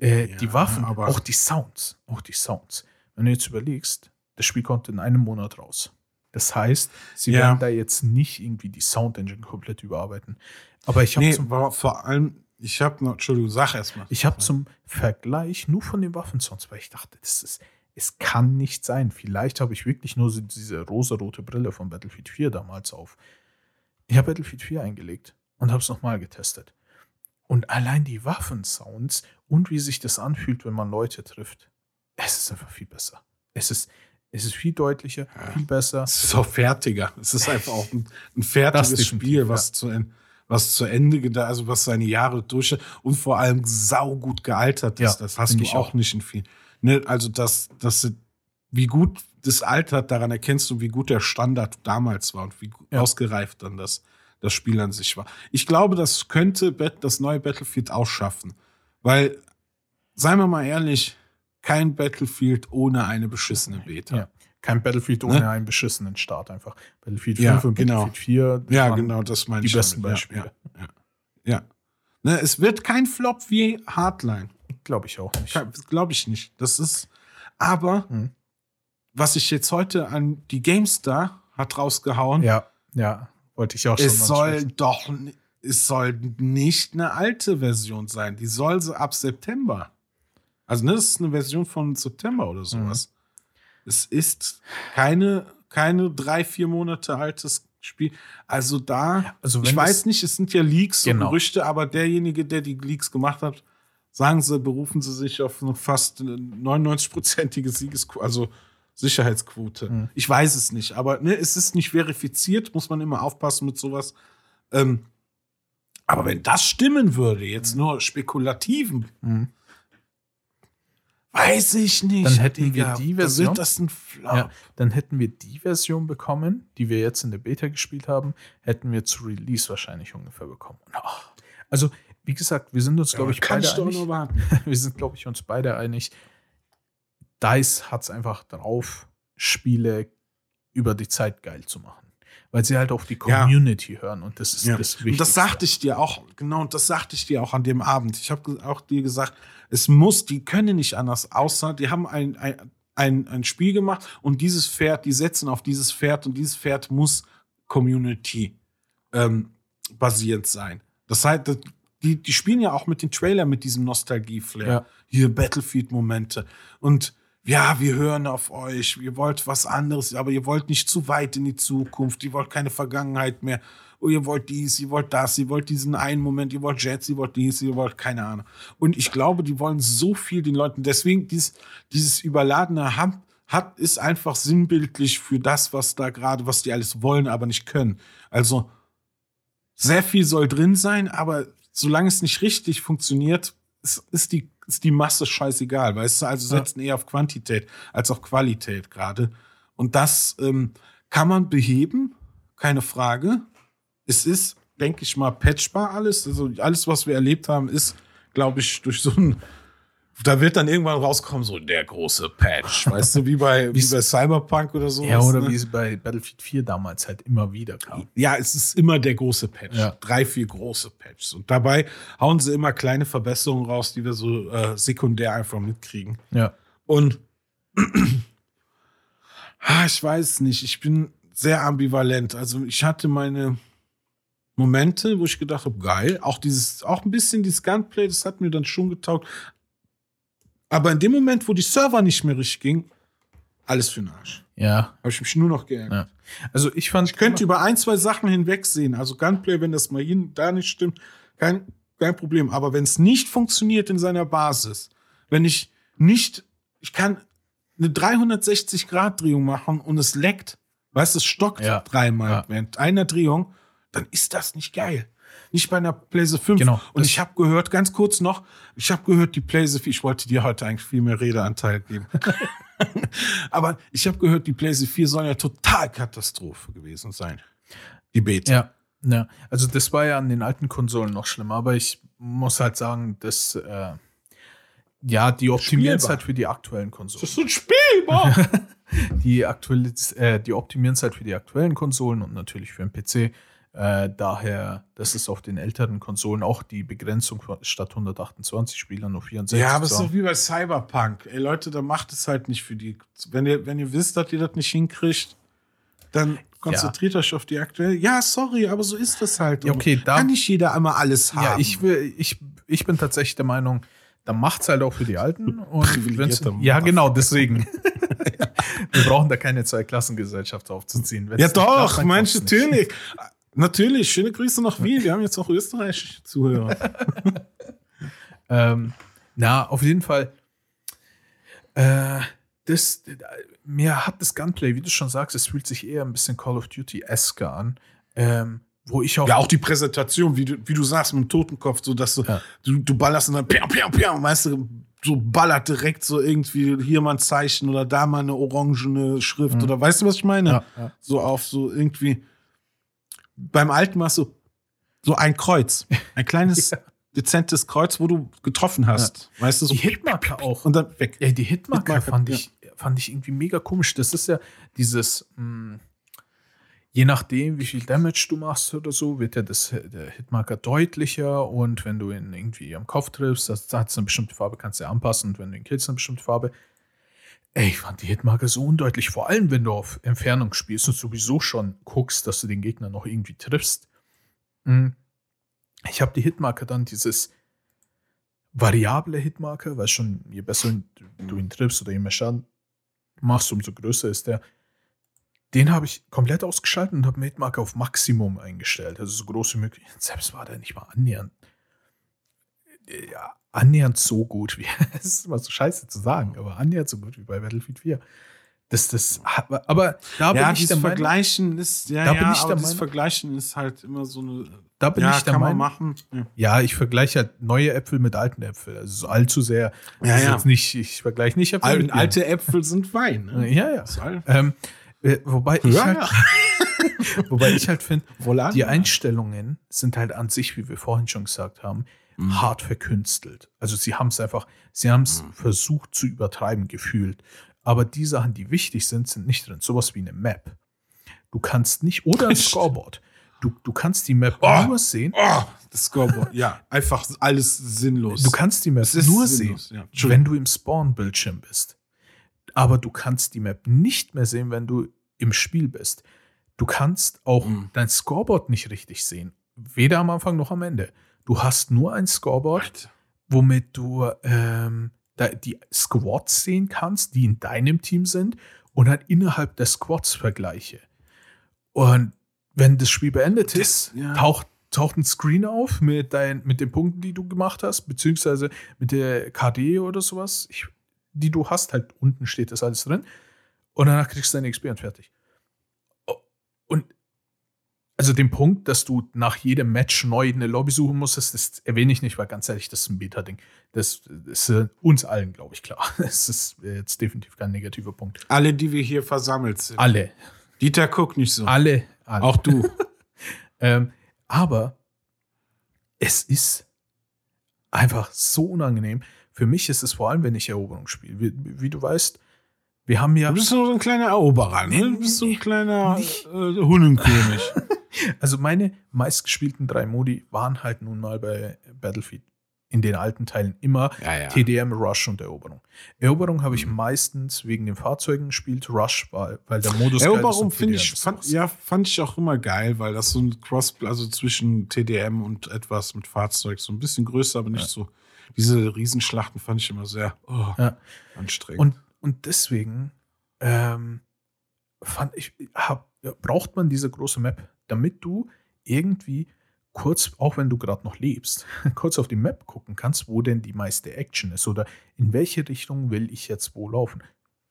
äh, Ja, die Waffen, aber- auch die Sounds, auch die Sounds. Wenn du jetzt überlegst, das Spiel kommt in einem Monat raus. Das heißt, sie Ja. werden da jetzt nicht irgendwie die Sound Engine komplett überarbeiten. Aber ich habe nee, vor allem, ich habe noch, Entschuldigung, sag erst mal. ich hab zum Vergleich nur von den Waffensounds, weil ich dachte, das ist, es kann nicht sein. Vielleicht habe ich wirklich nur diese rosarote Brille von Battlefield 4 damals auf. Ich habe Battlefield 4 eingelegt und habe es nochmal getestet. Und allein die Waffensounds und wie sich das anfühlt, wenn man Leute trifft, es ist einfach viel besser. Es ist, es ist viel deutlicher, Ja. viel besser. Es ist auch fertiger. Es ist einfach auch ein, ein fertiges Spiel, was, zu, en- was zu Ende gedacht, also was seine Jahre durch und vor allem saugut gealtert ist. Ja, das hast du auch, auch. nicht in viel. Ne, also das, das, wie gut das altert, daran erkennst du, wie gut der Standard damals war und wie Ja. ausgereift dann das, das Spiel an sich war. Ich glaube, das könnte das neue Battlefield auch schaffen. Weil, seien wir mal ehrlich, kein Battlefield ohne eine beschissene Beta. Ja. Kein Battlefield ohne Ne? einen beschissenen Start einfach. Battlefield Ja, 5 und genau. Battlefield 4. das Ja, genau, das meine Die ich. besten damit. Beispiele. Ja, ja, ja. ja. Ne, es wird kein Flop wie Hardline. Glaube ich auch nicht. Glaube ich nicht. Das ist. Aber Hm. was ich jetzt heute an die GameStar hat rausgehauen, Ja, ja, wollte ich auch schon es soll ansprechen. doch, es soll nicht eine alte Version sein. Die soll so ab September. Also, ne, das ist eine Version von September oder sowas. Mhm. Es ist keine, keine drei, vier Monate altes Spiel. Also da, Also ich weiß nicht, es sind ja Leaks und Genau. Gerüchte, aber derjenige, der die Leaks gemacht hat, sagen sie, berufen sie sich auf eine fast 99-prozentige Siegesquote. Also Sicherheitsquote. Mhm. Ich weiß es nicht, aber ne, es ist nicht verifiziert, muss man immer aufpassen mit sowas. Ähm, aber wenn das stimmen würde, jetzt nur spekulativen, Mhm. Weiß ich nicht. Dann hätten wir die Version. Flop. Ja, dann hätten wir die Version bekommen, die wir jetzt in der Beta gespielt haben, hätten wir zu Release wahrscheinlich ungefähr bekommen. Und, ach, also, wie gesagt, wir sind uns, glaube ich, beide ich einig. *laughs* wir sind, glaube ich, uns beide einig. DICE hat es einfach drauf, Spiele über die Zeit geil zu machen. Weil sie halt auf die Ja. Community hören und das ist Ja. das Und Wichtigste. das sagte ich dir auch, genau, und das sagte ich dir auch an dem Abend. Ich habe auch dir gesagt, es muss, die können nicht anders, außer die haben ein, ein, ein, ein Spiel gemacht und dieses Pferd, die setzen auf dieses Pferd und dieses Pferd muss Community ähm, basierend sein. Das heißt, die, die spielen ja auch mit den Trailer mit diesem Nostalgie-Flair. Ja. Hier Battlefield-Momente. Und ja, wir hören auf euch, ihr wollt was anderes, aber ihr wollt nicht zu weit in die Zukunft, ihr wollt keine Vergangenheit mehr. Oh, ihr wollt dies, ihr wollt das, ihr wollt diesen einen Moment, ihr wollt Jets, ihr wollt dies, ihr wollt keine Ahnung. Und ich glaube, die wollen so viel den Leuten. Deswegen dieses, dieses überladene Ham hat, ist einfach sinnbildlich für das, was da gerade, was die alles wollen, aber nicht können. Also sehr viel soll drin sein, aber solange es nicht richtig funktioniert, ist, ist, die, ist die Masse scheißegal, weißt du? Also setzen eher auf Quantität als auf Qualität gerade. Und das ähm, kann man beheben, keine Frage. Es ist, denke ich mal, patchbar alles. Also alles, was wir erlebt haben, ist, glaube ich, durch so ein da wird dann irgendwann rauskommen, so der große Patch. Weißt du, wie bei, *laughs* wie bei Cyberpunk oder so. ja, oder ne? wie es bei Battlefield 4 damals halt immer wieder kam. Ja, es ist immer der große Patch. Ja. Drei, vier große Patches. Und dabei hauen sie immer kleine Verbesserungen raus, die wir so äh, sekundär einfach mitkriegen. Ja. Und *clears throat* ah, ich weiß nicht, ich bin sehr ambivalent. Also ich hatte meine Momente, wo ich gedacht habe, geil. Auch dieses, auch ein bisschen dieses Gunplay, das hat mir dann schon getaugt. Aber in dem Moment, wo die Server nicht mehr richtig ging, alles für den Arsch. Ja. Habe ich mich nur noch geärgert. ja. Also ich fand. Ich könnte über ein, zwei Sachen hinwegsehen. Also Gunplay, wenn das mal hin, da nicht stimmt, kein, kein Problem. Aber wenn es nicht funktioniert in seiner Basis, wenn ich nicht, ich kann eine 360-Grad-Drehung machen und es leckt, weißt du, es stockt Ja. dreimal Ja. während einer Drehung, dann ist das nicht geil. Nicht bei einer PlayStation 5. Genau. Und Das- ich habe gehört, ganz kurz noch, ich habe gehört, die PlayStation 4, ich wollte dir heute eigentlich viel mehr Redeanteil geben. *laughs* Aber ich habe gehört, die PlayStation 4 soll ja total Katastrophe gewesen sein. Die Beta. Ja, ja. Also das war ja an den alten Konsolen noch schlimmer, aber ich muss halt sagen, dass äh, ja, die optimieren es halt für die aktuellen Konsolen. ist ein spielbar. *laughs* Die, aktuell, äh, die optimieren es halt für die aktuellen Konsolen und natürlich für den PC. Äh, daher, das ist auf den älteren Konsolen auch die Begrenzung von- statt 128 Spielern nur 64. ja, aber es ist haben. wie bei Cyberpunk. Ey, Leute, da macht es halt nicht für die. Wenn ihr, wenn ihr wisst, dass ihr das nicht hinkriegt, dann konzentriert euch auf die aktuelle. Ja, sorry, aber so ist das halt. Ja, okay, da- Kann nicht jeder einmal alles haben. Ja, ich, will, ich, ich bin tatsächlich der Meinung, da macht es halt auch für die Alten. *laughs* Und ja, genau, deswegen. *laughs* Wir brauchen da keine Zweiklassengesellschaft aufzuziehen. Wenn's Ja, doch, dann manche natürlich. Natürlich, schöne Grüße nach Wien. Wir haben jetzt auch österreichische Zuhörer. *laughs* Ähm, na, auf jeden Fall. Äh, das, mir hat das Gunplay, wie du schon sagst, es fühlt sich eher ein bisschen Call of Duty-esque an. Ähm, wo ich auch. Ja, auch die Präsentation, wie du, wie du sagst, mit dem Totenkopf, so dass du, Ja. du, du ballerst und dann piam, piam, piam, weißt du, so ballert direkt so irgendwie hier mal ein Zeichen oder da mal eine orangene Schrift Mhm. oder weißt du, was ich meine? Ja, ja. So auf so irgendwie. Beim alten machst du so ein Kreuz. *laughs* Ein kleines, dezentes Kreuz, wo du getroffen hast. Weißt du, so Die Hitmarker auch. und dann weg. Ja, die Hitmarker Hitmarker, fand, ja. ich, fand ich irgendwie mega komisch. Das ist ja dieses, mh, je nachdem, wie viel Damage du machst oder so, wird ja das, der Hitmarker deutlicher und wenn du ihn irgendwie am Kopf triffst, das hat eine bestimmte Farbe, kannst du ja anpassen und wenn du ihn killst, eine bestimmte Farbe. Ey, ich fand die Hitmarker so undeutlich, vor allem wenn du auf Entfernung spielst und sowieso schon guckst, dass du den Gegner noch irgendwie triffst. Mhm. Ich habe die Hitmarker dann dieses variable Hitmarker, weil schon je besser du ihn triffst oder je mehr Schaden machst, umso größer ist der. Den habe ich komplett ausgeschaltet und habe den Hitmarker auf Maximum eingestellt, also so groß wie möglich. Selbst war der nicht mal annähernd, ja, annähernd so gut wie, *laughs* es ist immer so scheiße zu sagen, aber annähernd so gut wie bei Battlefield 4. Das, das, aber da bin ja, ich dieses der Meinung, Vergleichen ist, ja, Da ja, bin ich aber der das Meinung- Vergleichen ist halt immer so eine, da bin ja, ich der kann man Meinung, machen. Ja. ja, ich vergleiche halt neue Äpfel mit alten Äpfeln. Also so allzu sehr. Ja, ja. Nicht, ich vergleiche nicht Äpfel Al alte Äpfel sind Wein. Ne? Ja, ja. Ähm, äh, wobei ich halt, *laughs* wobei ich halt finde, die Einstellungen sind halt an sich, wie wir vorhin schon gesagt haben, Mhm. hart verkünstelt. Also sie haben es einfach, sie haben es Mhm. versucht zu übertreiben gefühlt. Aber die Sachen, die wichtig sind, sind nicht drin. Sowas wie eine Map. Du kannst nicht, oder ein *laughs* Scoreboard. Du, du kannst die Map Oh. nur sehen. Oh, das Scoreboard. ja, einfach alles sinnlos. Du kannst die Map nur sinnlos, sehen, ja. Wenn du im Spawn-Bildschirm bist. Aber du kannst die Map nicht mehr sehen, wenn du im Spiel bist. Du kannst auch Mhm. dein Scoreboard nicht richtig sehen. Weder am Anfang noch am Ende. Du hast nur ein Scoreboard, Alter. womit du ähm, die Squads sehen kannst, die in deinem Team sind und dann innerhalb der Squads Vergleiche. Und wenn das Spiel beendet Das- ist, ja. taucht, taucht ein Screen auf mit, dein, mit den Punkten, die du gemacht hast, beziehungsweise mit der KD oder sowas, ich, die du hast, halt unten steht das alles drin. Und danach kriegst du deine XP und fertig. Und also den Punkt, dass du nach jedem Match neu eine Lobby suchen musstest, das erwähne ich nicht, weil ganz ehrlich, das ist ein Beta-Ding. Das ist uns allen, glaube ich, klar. *laughs* Das ist jetzt definitiv kein negativer Punkt. Alle, die wir hier versammelt sind. Alle, Dieter, guck nicht so. alle, alle. Auch du. *laughs* Ähm, aber es ist einfach so unangenehm. Für mich ist es vor allem, wenn ich Eroberung spiele. Wie, wie du weißt, wir haben ja, Du bist nur so ein kleiner Eroberer, ne? Du bist so ein kleiner äh, Hundenkönig. *laughs* also meine meistgespielten drei Modi waren halt nun mal bei Battlefield in den alten Teilen immer ja, ja. TDM, Rush und Eroberung. Eroberung habe ich Mhm. meistens wegen den Fahrzeugen gespielt, Rush, weil, weil der Modus Eroberung finde ich, fand, ja, fand ich auch immer geil, weil das so ein Cross, also zwischen TDM und etwas mit Fahrzeug, so ein bisschen größer, aber nicht Ja. so. Diese Riesenschlachten fand ich immer sehr oh, anstrengend. Und, und deswegen ähm, fand ich, hab, braucht man diese große Map, damit du irgendwie kurz, auch wenn du gerade noch lebst, *laughs* kurz auf die Map gucken kannst, wo denn die meiste Action ist oder in welche Richtung will ich jetzt wo laufen.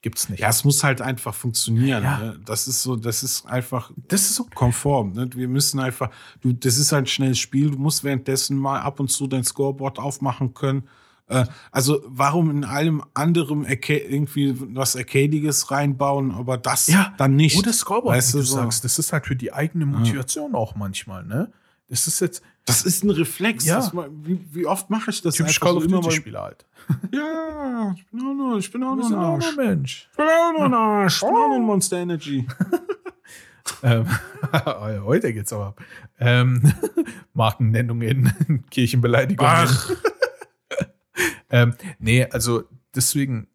Gibt's nicht. ja, es muss halt einfach funktionieren. Ja. Ne? Das ist so, das ist einfach das ist so. konform. Ne? Wir müssen einfach, du, das ist ein schnelles Spiel. Du musst währenddessen mal ab und zu dein Scoreboard aufmachen können. Äh, also warum in allem anderen Arca irgendwie was Arcadiges reinbauen, aber das Ja, dann nicht. Oder Scoreboard, Weißt wie du, so. sagst. Das ist halt für die eigene Motivation auch manchmal, ne? Das ist jetzt Das ist ein Reflex. Ja. Das, wie, wie oft mache ich das typisch Call of immer mal? Duty-Spieler halt. *laughs* Ja, ich bin auch nur, ich bin auch nur ein auch Arsch. nur Mensch. Ich bin auch nur ein Arsch. Ich bin auch nur ein Monster Energy. *laughs* Ähm, *laughs* heute geht's aber ab. Ähm, Markennennungen, Kirchenbeleidigungen. Ach. *laughs* ähm, nee, also deswegen,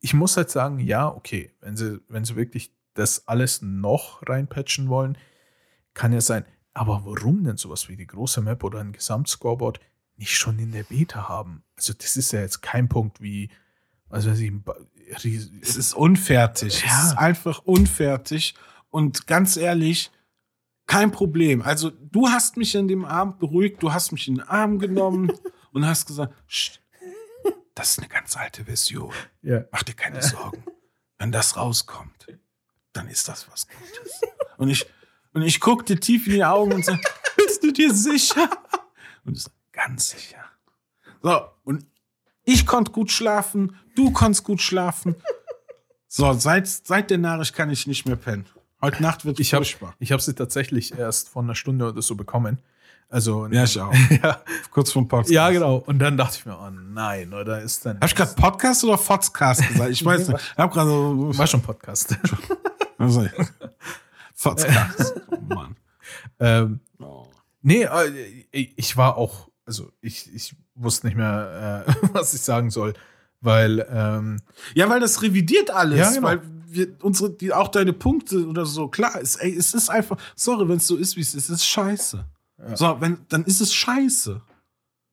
ich muss halt sagen, ja, okay, wenn sie, wenn sie wirklich das alles noch reinpatchen wollen, kann ja sein. Aber warum denn sowas wie die große Map oder ein Gesamtscoreboard nicht schon in der Beta haben? Also, das ist ja jetzt kein Punkt wie, was weiß ich, Es ist unfertig. Ja. Es ist einfach unfertig. Und ganz ehrlich, kein Problem. Also, du hast mich in dem Abend beruhigt, du hast mich in den Arm genommen *laughs* und hast gesagt, "Psst, das ist eine ganz alte Version. ja. Mach dir keine *laughs* Sorgen. Wenn das rauskommt, dann ist das was Gutes. Und ich, und ich guckte tief in die Augen und sag, bist du dir sicher? Und ich sag, ganz sicher. So, und ich konnte gut schlafen, du konntest gut schlafen. So, seit, seit der Nachricht kann ich nicht mehr pennen. Heute Nacht wird Ich habe furchtbar. ich hab sie tatsächlich erst vor einer Stunde oder so bekommen. Also, Ja, ich auch. *laughs* ja, Kurz vom Podcast. ja, genau. Und dann dachte ich mir, oh nein, oder ist dann. Habe ich gerade Podcast oder Fotzcast gesagt? Ich weiß nicht. *laughs* Ich habe gerade so. war schon Podcast. *laughs* Also, Fotzcast. Oh Mann. ähm, Oh. nee, äh, ich war auch, also ich, ich wusste nicht mehr, äh, was ich sagen soll, weil, ähm, Ja, weil das revidiert alles. Ja, genau. Weil wir, unsere, die, auch deine Punkte oder so, klar, es, ey, es ist einfach, sorry, wenn es so ist, wie es ist, es ist scheiße. Ja. So, wenn, dann ist es scheiße.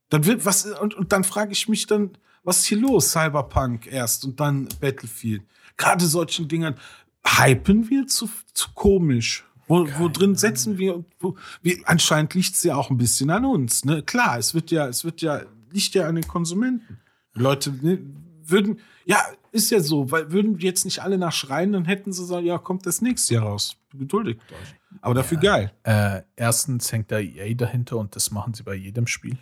Dann wird, was, und, und dann frage ich mich dann, was ist hier los? Cyberpunk erst und dann Battlefield. Gerade solchen Dingern hypen wir zu, zu komisch. Wo, wo drin setzen wir, wo, wir, anscheinend liegt es ja auch ein bisschen an uns, ne? Klar, es wird ja, es wird ja, liegt ja an den Konsumenten. Leute ne, würden, ja, ist ja so, weil würden jetzt nicht alle nachschreien, dann hätten sie sagen, ja, kommt das nächste Jahr raus. Geduldigt euch. Aber dafür geil. Äh, erstens hängt da EA dahinter und das machen sie bei jedem Spiel.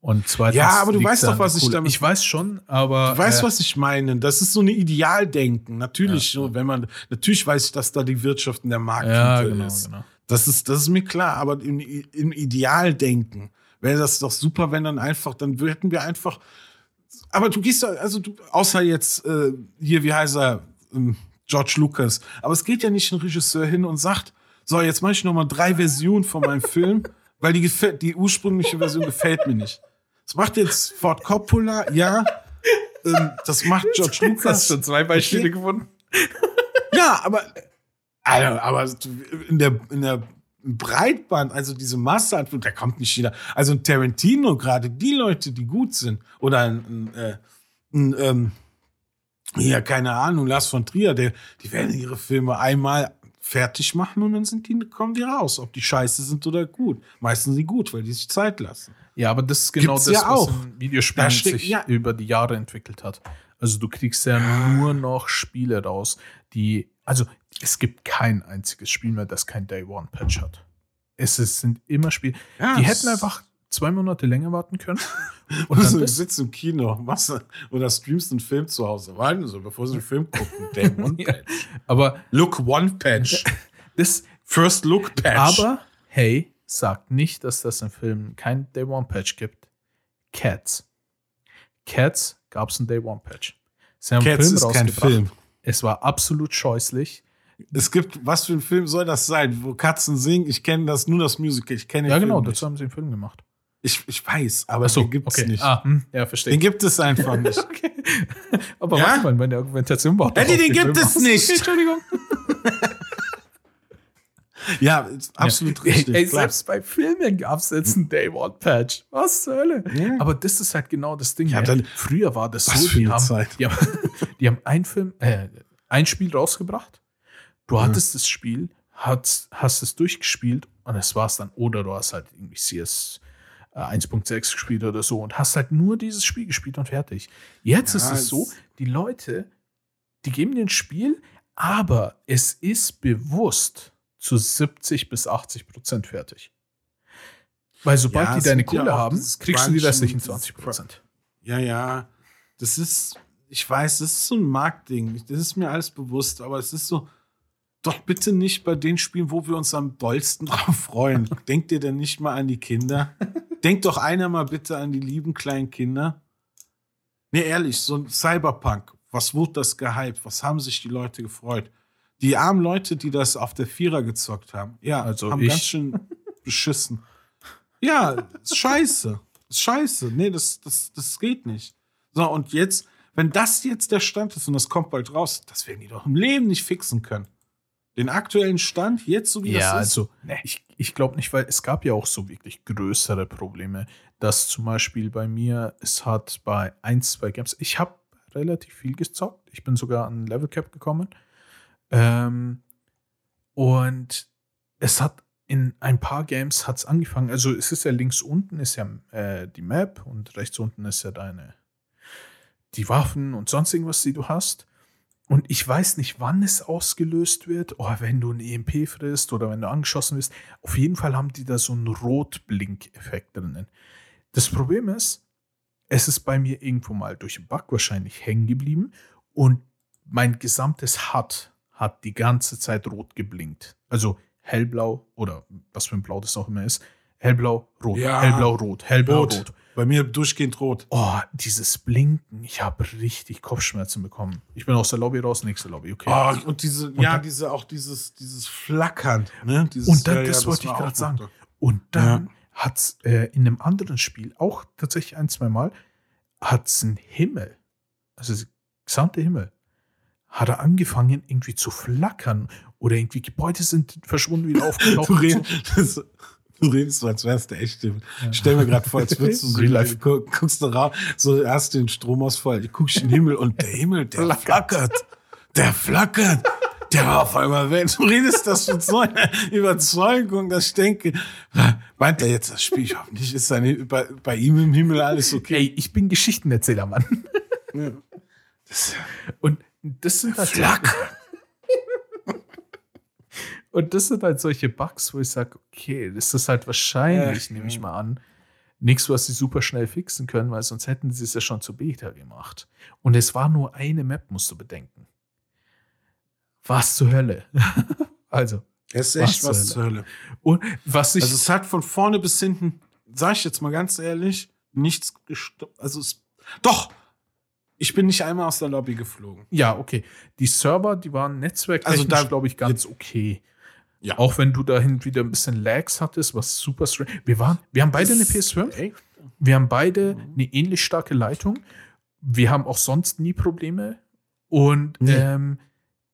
Und zweitens. Ja, aber du weißt doch, was ich damit- Ich weiß schon, aber. Du weißt, äh, was ich meine. Das ist so eine Idealdenken. Natürlich, so, wenn man, natürlich weiß ich, dass da die Wirtschaft und der Markt Ja, genau, ist. genau. Das ist, das ist mir klar. Aber im, im Idealdenken wäre das doch super, wenn dann einfach, dann hätten wir einfach. Aber du gehst, also du, außer jetzt äh, hier, wie heißt er, ähm, George Lucas. Aber es geht ja nicht ein Regisseur hin und sagt, so, jetzt mache ich noch mal drei Versionen von meinem Film, weil die, gefällt- die ursprüngliche Version gefällt mir nicht. Das macht jetzt Ford Coppola, ja. Ähm, das macht George Lucas. zwei Beispiele gefunden? Ja, aber, Alter, aber in der, in der Breitband, also diese Masse, da kommt nicht jeder. Also ein Tarantino, gerade die Leute, die gut sind, oder ein, ein, äh, ein ähm, ja, keine Ahnung, Lars von Trier, der, die werden ihre Filme einmal fertig machen und dann sind die, kommen die raus, ob die scheiße sind oder gut. Meistens sind die gut, weil die sich Zeit lassen. Ja, aber das ist genau Gibt's das, ja was auch. in Videospielen sich ja. über die Jahre entwickelt hat. Also du kriegst ja nur noch Spiele raus, die, also es gibt kein einziges Spiel mehr, das kein Day One Patch hat. Es ist, sind immer Spiele, Ja, die es- hätten einfach zwei Monate länger warten können. *laughs* Und dann du sitzt im Kino machst, oder streamst einen Film zu Hause. Warten Sie, bevor Sie einen Film gucken. *laughs* Day One Ja. Patch. aber Look One Patch. das, First Look Patch. aber hey, sagt nicht, dass das im Film kein Day One Patch gibt. Cats. Cats gab es ein Day One Patch. Sie haben Cats Film ist kein. Film. Es war absolut scheußlich. Es gibt, was für ein Film soll das sein, wo Katzen singen? Ich kenne das, nur das Musical. Ich kenne den Ja, genau, Film dazu nicht. haben sie einen Film gemacht. Ich, ich weiß, aber Achso, den gibt's okay. nicht. Ah, hm, ja, verstehe. Den gibt es einfach nicht. *laughs* okay. Aber Ja? warte mal, meine Argumentation baut Eddie, den gibt es nicht. *laughs* Entschuldigung. ja, *laughs* absolut Ja. richtig. Ey, selbst bei Filmen gab es jetzt einen Day One Patch. Was zur Hölle? Ja. Aber das ist halt genau das Ding. Ja, ne? dann- Früher war das so, die haben, Zeit. die haben, die haben ein Film, äh, ein Spiel rausgebracht. Du hattest das Spiel, hast, hast es durchgespielt und es war's dann. Oder du hast halt irgendwie CS 1.6 gespielt oder so und hast halt nur dieses Spiel gespielt und fertig. Jetzt Ja, ist es so, die Leute, die geben dir ein Spiel, aber es ist bewusst zu 70 bis 80 Prozent fertig. Weil sobald Ja, die deine ja Kohle auch haben, kriegst du die Crunchen, restlichen dieses 20 Prozent. Ja, ja. Das ist, ich weiß, das ist so ein Marktding. Das ist mir alles bewusst, aber es ist so, doch bitte nicht bei den Spielen, wo wir uns am dollsten *laughs* drauf freuen. Denkt ihr denn nicht mal an die Kinder? Denkt doch einer mal bitte an die lieben kleinen Kinder. Nee, ehrlich, so ein Cyberpunk. Was wurde das gehypt? Was haben sich die Leute gefreut? Die armen Leute, die das auf der Vierer gezockt haben, ja, Also haben ich. ganz schön beschissen. Ja, ist scheiße. Ist scheiße. Nee, das, das, das geht nicht. So, und jetzt, wenn das jetzt der Stand ist und das kommt bald raus, das werden die doch im Leben nicht fixen können. Den aktuellen Stand, jetzt so wie Ja, das ist. also ich, ich glaube nicht, weil es gab ja auch so wirklich größere Probleme, dass zum Beispiel bei mir, es hat bei ein, zwei Games, ich habe relativ viel gezockt, ich bin sogar an Level Cap gekommen ähm, und es hat in ein paar Games hat es angefangen, also es ist ja links unten ist ja äh, die Map und rechts unten ist ja deine die Waffen und sonst irgendwas, die du hast. Und ich weiß nicht, wann es ausgelöst wird. Oh, wenn du ein EMP frisst oder wenn du angeschossen wirst. Auf jeden Fall haben die da so einen Rotblink-Effekt drinnen. Das Problem ist, es ist bei mir irgendwo mal durch den Bug wahrscheinlich hängen geblieben und mein gesamtes HUD hat die ganze Zeit rot geblinkt. Also hellblau oder was für ein Blau das auch immer ist. Hellblau, rot, Ja. hellblau, rot, hellblau, Rot. rot. Bei mir durchgehend rot. Oh, dieses Blinken, ich habe richtig Kopfschmerzen bekommen. Ich bin aus der Lobby raus, nächste Lobby, okay. Oh, und diese, ja, dann- diese, auch dieses, dieses Flackern, ne? Dieses, Und dann- ja, ja, das wollte ich auch sagen. Und dann hat's äh, in einem anderen Spiel, auch tatsächlich ein, zwei Mal, hat's einen Himmel, also der gesamte Himmel, hat er angefangen irgendwie zu flackern oder irgendwie Gebäude sind verschwunden, wieder *laughs* aufgetaucht. *laughs* Du, das, redest so, als wärst du echt. im- Ich stell mir gerade vor, als würdest du so, life. gu- guckst du raus, so hast den Stromausfall, du guckst in den Himmel und der Himmel, der flackert. Der flackert. Der war auf einmal weg. Du redest das mit so einer Überzeugung, dass ich denke, meint er jetzt das Spiel? Ich hoffe nicht, ist seine, bei, bei ihm im Himmel alles okay. Ey, ich bin Geschichtenerzähler, Mann. Ja. Das, Und das sind halt Flack. Und das sind halt solche Bugs, wo ich sage, okay, das ist halt wahrscheinlich, Ach, nehme ich ja. mal an, nichts, was sie super schnell fixen können, weil sonst hätten sie es ja schon zu Beta gemacht. Und es war nur eine Map, musst du bedenken. Was zur Hölle? *laughs* also, Es ist echt was zur Hölle. und was ich. Also es hat von vorne bis hinten, sag ich jetzt mal ganz ehrlich, nichts gestoppt. Also es, doch, ich bin nicht einmal aus der Lobby geflogen. ja, okay. Die Server, die waren netzwerktechnisch, Also da- glaube ich, ganz okay. Ja. Auch wenn du dahin wieder ein bisschen Lags hattest, was super strange. Wir waren, wir haben beide eine PS5. Echt? Wir haben beide Mhm. eine ähnlich starke Leitung. Wir haben auch sonst nie Probleme. Und Nee. ähm,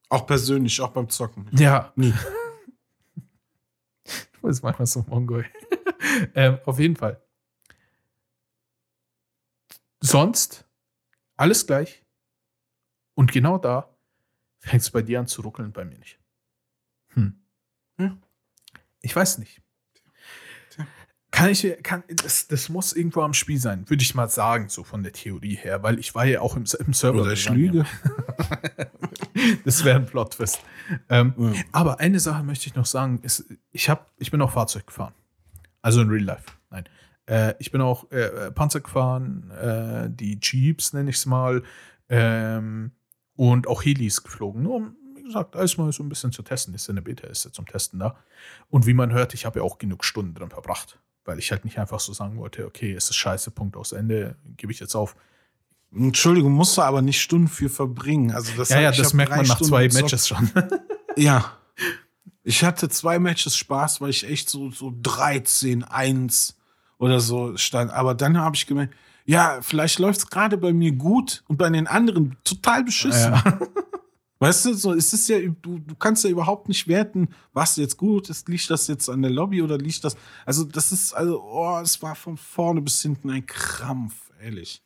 Auch persönlich, auch beim Zocken. ja, Nie. *laughs* du bist manchmal so Mongol. *laughs* ähm, auf jeden Fall. Sonst alles gleich. Und genau da fängt es bei dir an zu ruckeln, bei mir nicht. Ich weiß nicht. Kann ich, kann, das, das muss irgendwo am Spiel sein, würde ich mal sagen, so von der Theorie her, weil ich war ja auch im, im Server. Oder ich lüge. *laughs* Das wäre ein Plot-Twist. Ähm, Ja. aber eine Sache möchte ich noch sagen: ist, ich, hab, ich bin auch Fahrzeug gefahren. Also in Real Life. Nein. Äh, ich bin auch äh, Panzer gefahren, äh, die Jeeps nenne ich es mal, ähm, und auch Helis geflogen. Nur um, wie gesagt, alles mal so ein bisschen zu testen. Ist ja eine Beta, ist ja zum Testen da. Und wie man hört, ich habe ja auch genug Stunden drin verbracht. Weil ich halt nicht einfach so sagen wollte, okay, es ist scheiße, Punkt aus Ende, gebe ich jetzt auf. Entschuldigung, musst du aber nicht Stunden für verbringen. Also das ja, hab- ja, das merkt man nach Stunden zwei. Matches schon. *laughs* Ja. Ich hatte zwei Matches Spaß, weil ich echt so, so 13, 1 oder so stand. Aber dann habe ich gemerkt, ja, vielleicht läuft es gerade bei mir gut und bei den anderen total beschissen. Ja. *laughs* Weißt du, so, es ist ja, du, du kannst ja überhaupt nicht werten, was jetzt gut ist, liegt das jetzt an der Lobby oder liegt das. Also, das ist, also, oh, es war von vorne bis hinten ein Krampf, ehrlich.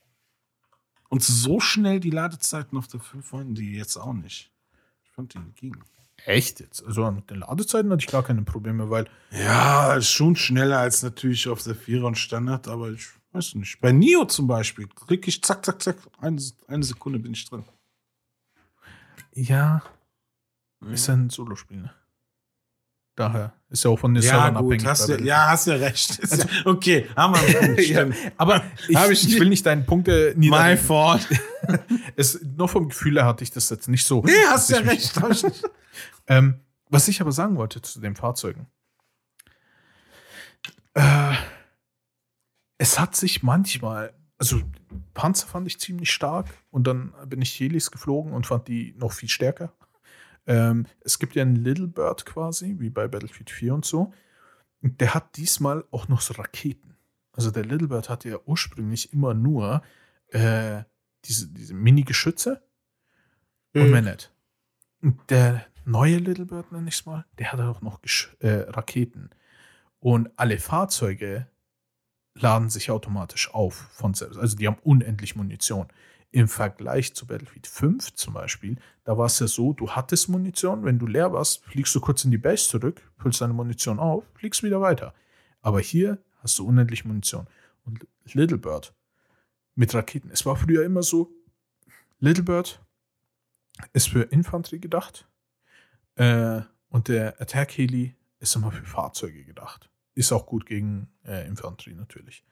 Und so schnell die Ladezeiten auf der 5 waren die jetzt auch nicht. Ich fand die gingen. Echt jetzt? Also mit den Ladezeiten hatte ich gar keine Probleme, weil Ja, ist schon schneller als natürlich auf der Vierer und Standard, aber ich weiß nicht. Bei Nio zum Beispiel krieg ich zack, zack, zack, eine, eine Sekunde bin ich drin. Ja, ist ja ein Solospiel, ne? Daher ist ja auch von den Ja, Servern abhängig. hast du, ja, hast du recht. *laughs* Ja, okay, haben wir Punkt, *laughs* ja, aber *laughs* ich, ich ich, will nicht deine Punkte My niederlegen. fault. Es, nur vom Gefühl her hatte ich das jetzt nicht so. Nee, hast dass ja recht. Ähm, was ich aber sagen wollte zu den Fahrzeugen. Äh, es hat sich manchmal, also Panzer fand ich ziemlich stark und dann bin ich Helis geflogen und fand die noch viel stärker. Ähm, es gibt ja einen Little Bird quasi, wie bei Battlefield 4 und so. Und der hat diesmal auch noch so Raketen. Also der Little Bird hatte ja ursprünglich immer nur äh, diese, diese Mini-Geschütze und Mhm. mehr nicht. Und der neue Little Bird, nenne ich es mal, der hat auch noch Gesch äh, Raketen. Und alle Fahrzeuge laden sich automatisch auf von selbst. Also die haben unendlich Munition. Im Vergleich zu Battlefield 5 zum Beispiel, da war es ja so, du hattest Munition, wenn du leer warst, fliegst du kurz in die Base zurück, füllst deine Munition auf, fliegst wieder weiter. Aber hier hast du unendlich Munition. Und Little Bird mit Raketen. Es war früher immer so, Little Bird ist für Infanterie gedacht äh, und der Attack Heli ist immer für Fahrzeuge gedacht. Ist auch gut gegen äh, Infanterie natürlich.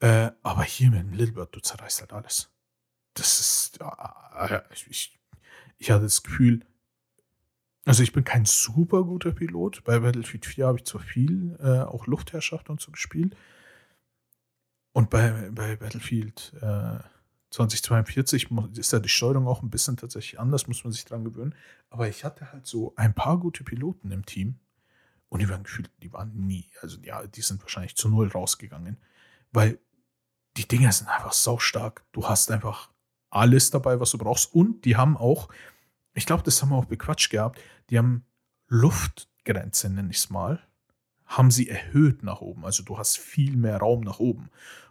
Äh, aber hier mit dem Little Bird, du zerreißt halt alles. Das ist, ja, ja, ich, ich, hatte das Gefühl, also ich bin kein super guter Pilot. Bei Battlefield 4 habe ich zwar viel, äh, auch Luftherrschaft und so gespielt. Und bei, bei Battlefield äh, 2042 mu- ist ja die Steuerung auch ein bisschen tatsächlich anders, muss man sich dran gewöhnen. Aber ich hatte halt so ein paar gute Piloten im Team und die waren gefühlt, die waren nie, also ja, die sind wahrscheinlich zu null rausgegangen, weil die Dinger sind einfach saustark. Du hast einfach alles dabei, was du brauchst und die haben auch, ich glaube, das haben wir auch bequatscht gehabt, die haben Luftgrenze, nenne ich es mal, haben sie erhöht nach oben. Also du hast viel mehr Raum nach oben.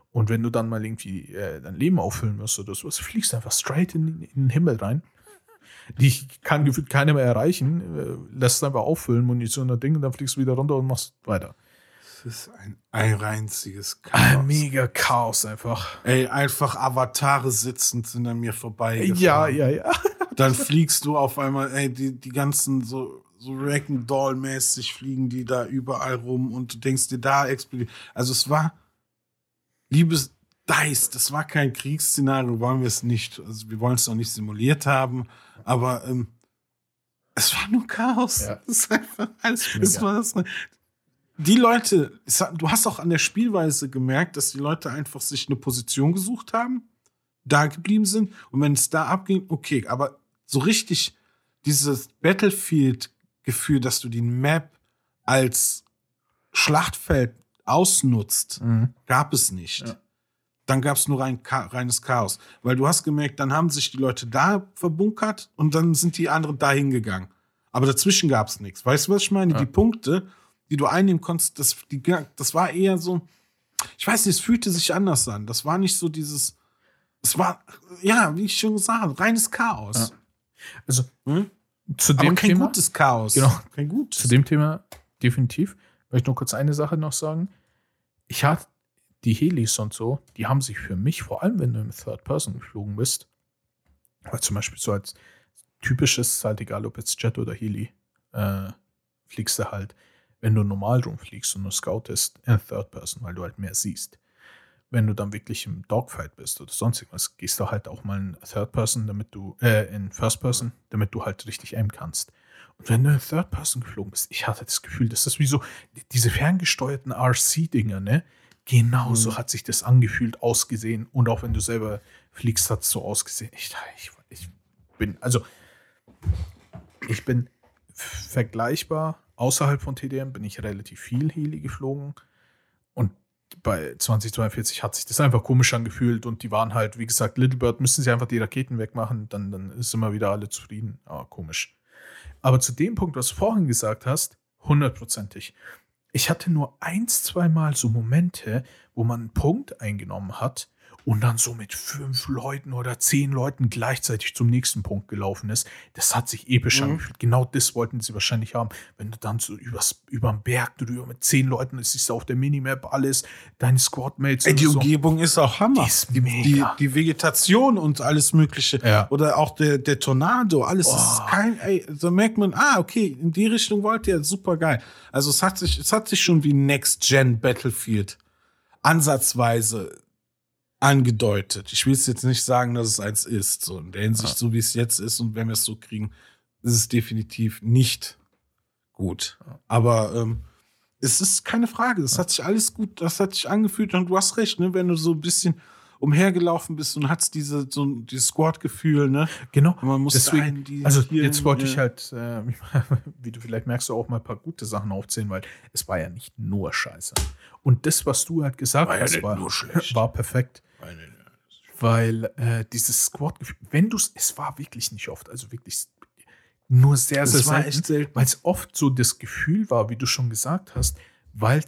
Und wenn du dann mal irgendwie äh, dein Leben auffüllen musst oder sowas, fliegst du einfach straight in, in den Himmel rein. Die kann gefühlt keiner mehr erreichen. Äh, lässt einfach auffüllen, Munition und Ding, und dann fliegst du wieder runter und machst weiter. Es ist ein, ein einziges Ein Chaos. mega Chaos einfach. Ey, einfach Avatare sitzend sind an mir vorbei. Ja, ja, ja. *laughs* Dann fliegst du auf einmal, ey, die, die ganzen so, so Ragdoll-mäßig fliegen die da überall rum und du denkst dir, da explodiert. Also es war, liebes Dice, das war kein Kriegsszenario, wollen wir es nicht. Also wir wollen es noch nicht simuliert haben, aber ähm, es war nur Chaos. Ja. Einfach alles. Es war das, die Leute, es hat- du hast auch an der Spielweise gemerkt, dass die Leute einfach sich eine Position gesucht haben, da geblieben sind und wenn es da abging, okay, aber so richtig dieses Battlefield-Gefühl, dass du die Map als Schlachtfeld ausnutzt, Mhm. gab es nicht. Ja. Dann gab es nur rein, reines Chaos. Weil du hast gemerkt, dann haben sich die Leute da verbunkert und dann sind die anderen da hingegangen. Aber dazwischen gab es nichts. Weißt du, was ich meine? Ja. Die Punkte, die du einnehmen konntest, das, die, das war eher so, ich weiß nicht, es fühlte sich anders an. Das war nicht so dieses, es war, ja, wie ich schon gesagt habe, reines Chaos. Ja. Also Hm? zu Aber dem kein Thema, gutes Chaos. Genau. Kein gutes. zu dem Thema definitiv. Möchte nur kurz eine Sache noch sagen. Ich hatte die Helis und so, die haben sich für mich, vor allem wenn du im Third Person geflogen bist, weil zum Beispiel so als typisches, halt egal ob jetzt Jet oder Heli, äh, fliegst du halt, wenn du normal rumfliegst und nur scoutest, in Third Person, weil du halt mehr siehst. Wenn du dann wirklich im Dogfight bist oder sonst irgendwas, gehst du halt auch mal in Third Person, damit du, äh, in First Person, damit du halt richtig aimen kannst. Und wenn du in Third Person geflogen bist, ich hatte das Gefühl, das ist wie so diese ferngesteuerten RC-Dinger, ne? Genauso Mhm. hat sich das angefühlt, ausgesehen. Und auch wenn du selber fliegst, hat es so ausgesehen. Ich, ich, ich bin, also, ich bin vergleichbar. Außerhalb von TDM bin ich relativ viel Heli geflogen. Und bei 2042 hat sich das einfach komisch angefühlt. Und die waren halt, wie gesagt, Little Bird, müssen sie einfach die Raketen wegmachen, dann, dann ist immer wieder alle zufrieden. Aber komisch. Aber zu dem Punkt, was du vorhin gesagt hast, hundertprozentig. Ich hatte nur eins, zweimal so Momente, wo man einen Punkt eingenommen hat und dann so mit fünf Leuten oder zehn Leuten gleichzeitig zum nächsten Punkt gelaufen ist. Das hat sich episch Mhm. angefühlt. Genau das wollten sie wahrscheinlich haben. Wenn du dann so übers, überm Berg drüber mit zehn Leuten, es ist auf der Minimap alles, deine Squadmates. Ey, die und so. Umgebung ist auch Hammer. Die ist die, die, die Vegetation und alles Mögliche. Ja. Oder auch der, der Tornado, alles Oh. ist kein, ey, so merkt man, ah, okay, in die Richtung wollt ihr, super geil. Also es hat sich, es hat sich schon wie Next Gen Battlefield ansatzweise angedeutet. Ich will es jetzt nicht sagen, dass es eins ist, so in der Hinsicht, Ja. so wie es jetzt ist und wenn wir es so kriegen, ist es definitiv nicht gut. Ja. Aber ähm, es ist keine Frage. Das hat sich alles gut, das hat sich angefühlt und du hast recht, ne? Wenn du so ein bisschen umhergelaufen bist und hast diese so dieses Squad-Gefühl, ne? Genau. Und man muss Deswegen, dahin, die also hier jetzt wollte ja. ich halt, äh, *laughs* wie du vielleicht merkst, auch mal ein paar gute Sachen aufzählen, weil es war ja nicht nur Scheiße. Und das, was du halt gesagt War ja hast, nicht war, war perfekt, weil äh, dieses Squad-Gefühl, wenn du es, es war wirklich nicht oft, also wirklich nur sehr, sehr selten, selten. weil es oft so das Gefühl war, wie du schon gesagt hast, weil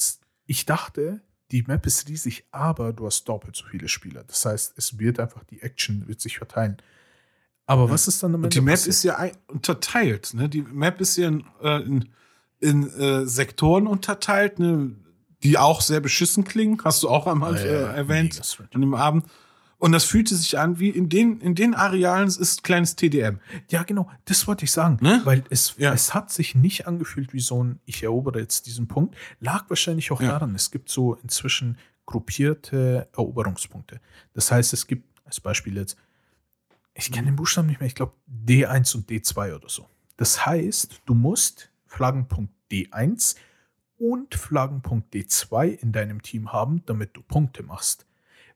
ich dachte, die Map ist riesig, aber du hast doppelt so viele Spieler. Das heißt, es wird einfach, die Action wird sich verteilen. Aber was ist dann am Und Ende die Map passiert? ist ja unterteilt, ne? Die Map ist ja in, äh, in, in äh, Sektoren unterteilt, ne? Die auch sehr beschissen klingen, hast du auch einmal Ah, ja, äh, ja, erwähnt mega strange. an dem Abend. Und das fühlte sich an wie in den, in den Arealen ist kleines TDM. Ja, genau, das wollte ich sagen. Ne? Weil es, Ja. es hat sich nicht angefühlt wie so ein, ich erobere jetzt diesen Punkt. Lag wahrscheinlich auch Ja. daran, es gibt so inzwischen gruppierte Eroberungspunkte. Das heißt, es gibt, als Beispiel jetzt, ich kenne den Buchstaben nicht mehr, ich glaube D1 und D2 oder so. Das heißt, du musst Flaggenpunkt D1 und Flaggenpunkt D2 in deinem Team haben, damit du Punkte machst.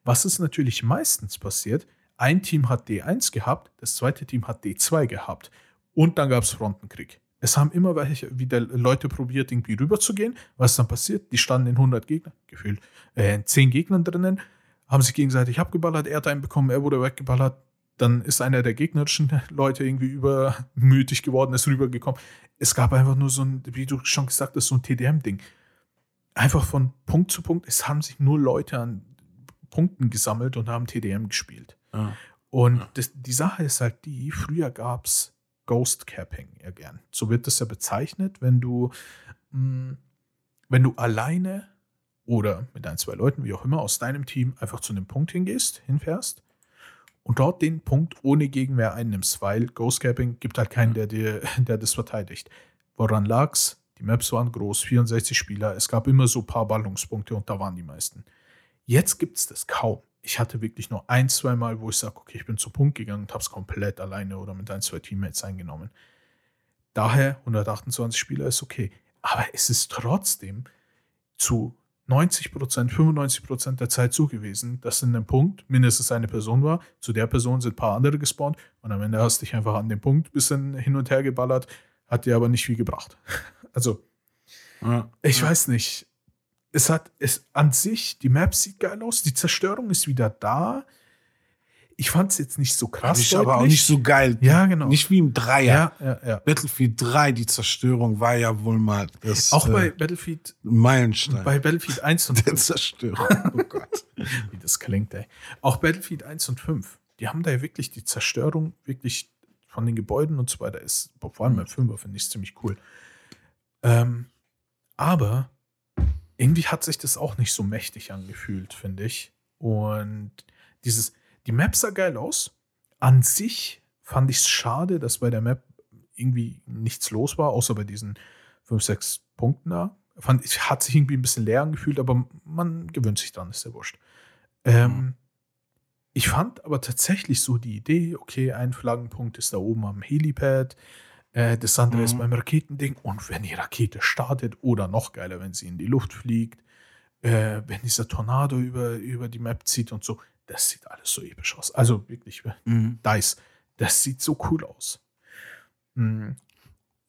Was ist natürlich meistens passiert? Ein Team hat D1 gehabt, das zweite Team hat D2 gehabt und dann gab es Frontenkrieg. Es haben immer wieder Leute probiert, irgendwie rüberzugehen. Was ist dann passiert? Die standen in 100 Gegner, gefühlt, äh, in 10 Gegnern drinnen, haben sich gegenseitig abgeballert, er hat einen bekommen, er wurde weggeballert. Dann ist einer der gegnerischen Leute irgendwie übermütig geworden, ist rübergekommen. Es gab einfach nur so ein, wie du schon gesagt hast, so ein TDM-Ding. Einfach von Punkt zu Punkt. Es haben sich nur Leute an Punkten gesammelt und haben TDM gespielt. Und Ja. das, die Sache ist halt die, früher gab es Ghost Capping ja gern. So wird das ja bezeichnet, wenn du, mh, wenn du alleine oder mit ein, zwei Leuten, wie auch immer, aus deinem Team einfach zu einem Punkt hingehst, hinfährst und dort den Punkt ohne Gegenwehr einnimmst, weil Ghostcapping gibt halt keinen, der, dir, *laughs* der das verteidigt. Woran lag's? Die Maps waren groß, 64 Spieler, es gab immer so ein paar Ballungspunkte und da waren die meisten. Jetzt gibt es das kaum. Ich hatte wirklich nur ein, zwei Mal, wo ich sage, okay, ich bin zu Punkt gegangen und habe es komplett alleine oder mit ein, zwei Teammates eingenommen. Daher 128 Spieler ist okay. Aber es ist trotzdem zu 90 Prozent, 95 Prozent der Zeit so gewesen, dass in einem Punkt mindestens eine Person war. Zu der Person sind ein paar andere gespawnt und am Ende hast du dich einfach an dem Punkt ein bisschen hin und her geballert, hat dir aber nicht viel gebracht. *laughs* Also, Ja. ich weiß nicht. Es hat es an sich, die Map sieht geil aus, die Zerstörung ist wieder da. Ich fand es jetzt nicht so krass. Nicht, aber auch nicht so geil. Ja, genau. Nicht wie im Dreier. ja, ja, ja. Battlefield 3, die Zerstörung war ja wohl mal das Auch bei äh, Battlefield, Meilenstein bei Battlefield 1 und *laughs* der Zerstörung. Oh Gott. *laughs* wie das klingt, ey. Auch Battlefield 1 und 5, die haben da ja wirklich die Zerstörung wirklich von den Gebäuden und so weiter ist, vor allem beim 5er finde ich ziemlich cool. Ähm, aber irgendwie hat sich das auch nicht so mächtig angefühlt, finde ich. Und dieses, die Map sah geil aus. An sich fand ich es schade, dass bei der Map irgendwie nichts los war, außer bei diesen 5, 6 Punkten da. Fand, ich hat sich irgendwie ein bisschen leer angefühlt, aber man gewöhnt sich dran, ist ja wurscht. Ähm, ich fand aber tatsächlich so die Idee, okay, ein Flaggenpunkt ist da oben am Helipad, äh, das andere ist Mhm. beim Raketending und wenn die Rakete startet oder noch geiler, wenn sie in die Luft fliegt, äh, wenn dieser Tornado über, über die Map zieht und so, das sieht alles so episch aus. Also wirklich, Mhm. Dice, das sieht so cool aus. Mhm.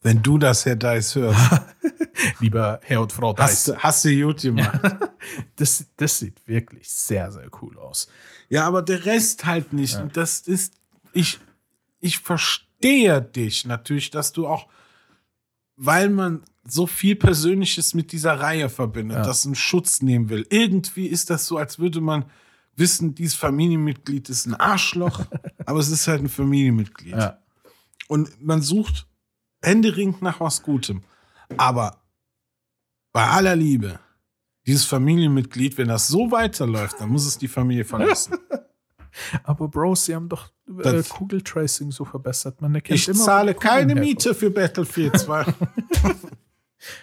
Wenn du das, Herr Dice, hörst, *laughs* Lieber Herr und Frau hast, Dice, du- hast du gut gemacht. *laughs* das, das sieht wirklich sehr, sehr cool aus. Ja, aber der Rest halt nicht. Ja. Und das ist, ich, ich verstehe dich natürlich, dass du auch, weil man so viel Persönliches mit dieser Reihe verbindet, Ja. das einen Schutz nehmen will. Irgendwie ist das so, als würde man wissen, dieses Familienmitglied ist ein Arschloch, *laughs* aber es ist halt ein Familienmitglied. Ja. Und man sucht händeringend nach was Gutem. Aber bei aller Liebe, dieses Familienmitglied, wenn das so weiterläuft, dann muss es die Familie verlassen. *laughs* Aber Bros, sie haben doch äh, Kugeltracing so verbessert. Man erkennt Ich immer, zahle keine herkommen. Miete für Battlefield 2. *laughs*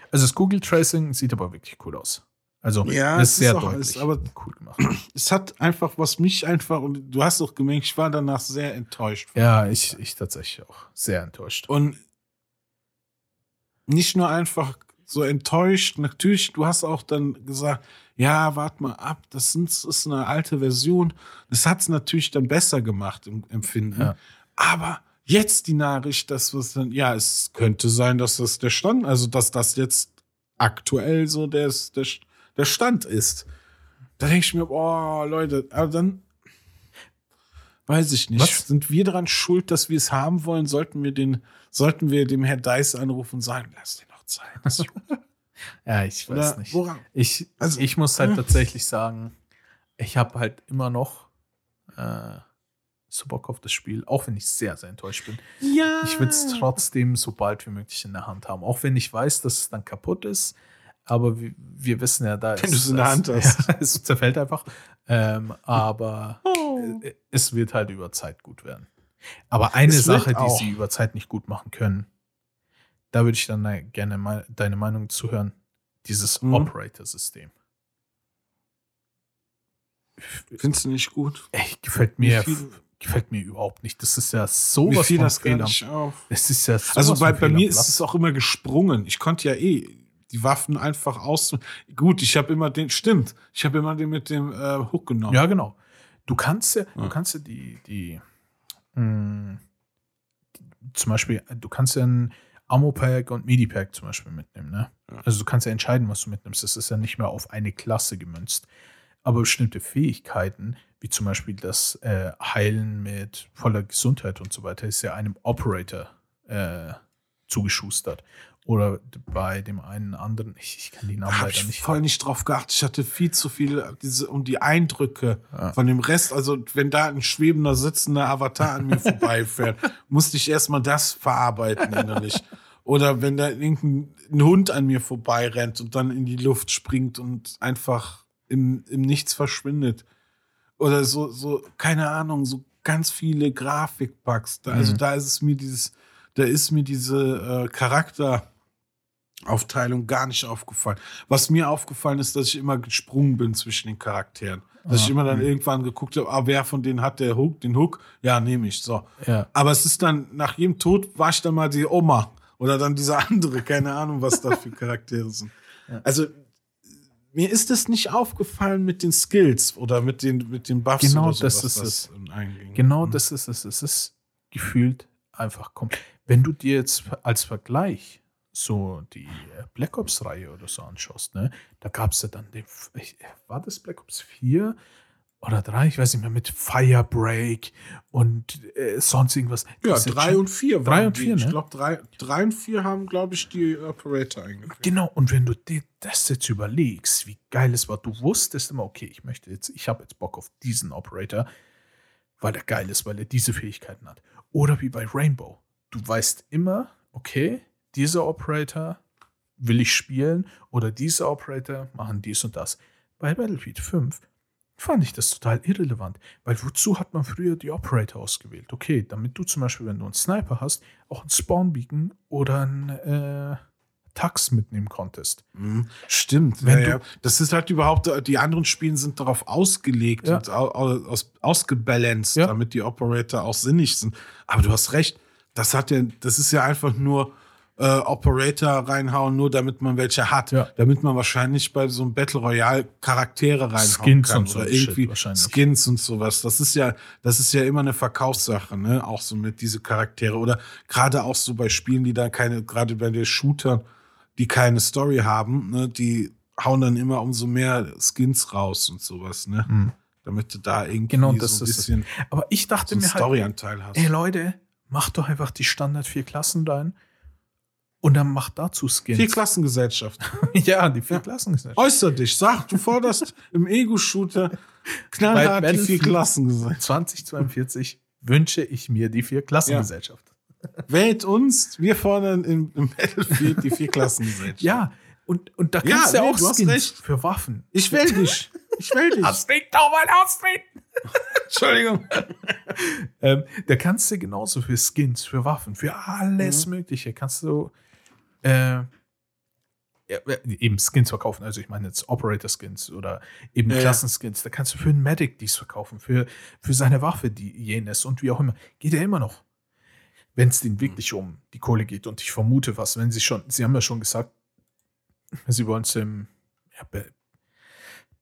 Also das Kugeltracing sieht aber wirklich cool aus. Also Ja, ist sehr ist deutlich, alles, aber- cool gemacht. *clears throat* es hat einfach, was mich einfach, und du hast doch gemerkt, ich war danach sehr enttäuscht. ja, ich, ich tatsächlich auch sehr enttäuscht. Und nicht nur einfach so enttäuscht, natürlich, du hast auch dann gesagt, ja, wart mal ab, das ist eine alte Version. Das hat es natürlich dann besser gemacht im Empfinden. Ja. Aber jetzt die Nachricht, dass was dann, ja, es könnte sein, dass das der Stand, also dass das jetzt aktuell so der, der, der Stand ist. Da denke ich mir, boah, Leute, aber dann weiß ich nicht. Was? Sind wir daran schuld, dass wir es haben wollen? Sollten wir den, sollten wir dem Herr Dice anrufen und sagen, lass dir noch Zeit. *laughs* Ja, ich weiß Oder nicht. woran? Ich, Also- ich muss halt tatsächlich sagen, ich habe halt immer noch äh, so Bock auf das Spiel, auch wenn ich sehr, sehr enttäuscht bin. Ja. Ich will es trotzdem so bald wie möglich in der Hand haben. Auch wenn ich weiß, dass es dann kaputt ist. Aber wir, wir wissen ja, da Wenn du es in der Hand *laughs* hast. Ja, es zerfällt einfach. Ähm, aber Oh. äh, es wird halt über Zeit gut werden. Aber eine Es Sache, die sie über Zeit nicht gut machen können, da würde ich dann gerne mal deine Meinung zuhören. Dieses Mhm. Operator-System. Findest du nicht gut? Ey, gefällt mir, gefällt mir überhaupt nicht. Das ist ja Mir sowas fiel das gar fehl am- nicht auf. Es ist ja Also bei, bei mir ist es auch immer gesprungen. Ich konnte ja eh die Waffen einfach aus. Gut, ich habe immer den, stimmt, ich habe immer den mit dem äh, Hook genommen. Ja, genau. Du kannst ja, Ja. du kannst ja die, die, mh, die, zum Beispiel, du kannst ja ein Ammo-Pack und Medi-Pack zum Beispiel mitnehmen, ne? Ja. Also du kannst ja entscheiden, was du mitnimmst. Das ist ja nicht mehr auf eine Klasse gemünzt. Aber bestimmte Fähigkeiten, wie zum Beispiel das äh, Heilen mit voller Gesundheit und so weiter, ist ja einem Operator äh, zugeschustert. Oder bei dem einen anderen, ich, ich kann die Namen leider ich nicht. voll nicht drauf geachtet. Ich hatte viel zu viel diese, um die Eindrücke Ja. von dem Rest. Also, wenn da ein schwebender, sitzender Avatar an mir *laughs* vorbeifährt, musste ich erstmal das verarbeiten innerlich. Oder wenn da irgendein ein Hund an mir vorbeirennt und dann in die Luft springt und einfach im, im Nichts verschwindet. Oder so, so, keine Ahnung, so ganz viele Grafikbugs. Da, Also Mhm. da ist es mir dieses, da ist mir diese äh, Charakteraufteilung gar nicht aufgefallen. Was mir aufgefallen ist, dass ich immer gesprungen bin zwischen den Charakteren. Dass ich Ah, immer dann mhm. irgendwann geguckt habe, ah, wer von denen hat der Hook, den Hook? Ja, nehme ich. So. Ja. Aber es ist dann, nach jedem Tod war ich dann mal die Oma. Oder dann dieser *laughs* andere, keine Ahnung, was da für Charaktere sind. *laughs* Ja. Also, mir ist es nicht aufgefallen mit den Skills oder mit den, mit den Buffs Genau so, das ist es. Genau Mhm. das ist es. Es ist gefühlt einfach kommt. Wenn du dir jetzt als Vergleich so die äh, Black Ops-Reihe oder so anschaust, ne, da gab es ja dann den, war das Black Ops 4 oder 3, ich weiß nicht mehr, mit Firebreak und äh, sonst irgendwas. Ja, Das ist drei schon- und vier drei waren und die. vier, Ich ne? glaube, drei, drei und vier haben, glaube ich, die Operator eingeführt. Genau, und wenn du dir das jetzt überlegst, wie geil es war, du wusstest immer, okay, ich möchte jetzt, ich habe jetzt Bock auf diesen Operator, weil er geil ist, weil er diese Fähigkeiten hat. Oder wie bei Rainbow. Du weißt immer, okay, dieser Operator will ich spielen oder dieser Operator machen dies und das. Bei Battlefield 5 fand ich das total irrelevant, weil wozu hat man früher die Operator ausgewählt? Okay, damit du zum Beispiel, wenn du einen Sniper hast, auch einen Spawn-Beacon oder einen äh, Tax mitnehmen konntest. Mhm. Stimmt. Wenn ja, du-. Das ist halt überhaupt, die anderen Spiele sind darauf ausgelegt Ja. und au, au, aus, ausgebalanced, Ja. damit die Operator auch sinnig sind. Aber du hast recht, das hat ja, das ist ja einfach nur äh, Operator reinhauen, nur damit man welche hat. Ja. Damit man wahrscheinlich bei so einem Battle Royale Charaktere reinhauen Skins kann. und so oder Shit irgendwie wahrscheinlich. Skins und sowas. Das ist ja, das ist ja immer eine Verkaufssache, ne? Auch so mit diese Charaktere. Oder gerade auch so bei Spielen, die da keine, gerade bei den Shootern, die keine Story haben, ne, die hauen dann immer umso mehr Skins raus und sowas, ne? Hm. Damit du da irgendwie Genau, das so ein bisschen Aber ich dachte so einen mir halt, Storyanteil hast. ey Leute, macht doch einfach die Standard vier Klassen rein und dann macht dazu Skins. Vier Klassengesellschaft. *laughs* ja, die vier Ja. Klassen. Äußer dich, sag, du forderst im Ego-Shooter knallhart Bei die vier Battlefield- Klassengesellschaft. 2042 wünsche ich mir die vier Klassengesellschaft. Wählt uns, wir fordern im, im Battlefield die vier Klassengesellschaft. Ja, und, und da Ja, kannst du ja nee, auch du Skins recht. für Waffen. Ich will *laughs* dich. Ich will dich. Ausreden, doch mal ausreden! Entschuldigung. Ähm, da kannst du genauso für Skins, für Waffen, für alles Mhm. Mögliche kannst du äh, ja, eben Skins verkaufen. Also ich meine jetzt Operator-Skins oder eben Ja. Klassenskins. Da kannst du für einen Medic dies verkaufen, für, für seine Waffe die jenes und wie auch immer. Geht ja immer noch. Wenn es denen wirklich um die Kohle geht. Und ich vermute was, wenn sie schon, sie haben ja schon gesagt, sie wollen es im ja, Ba-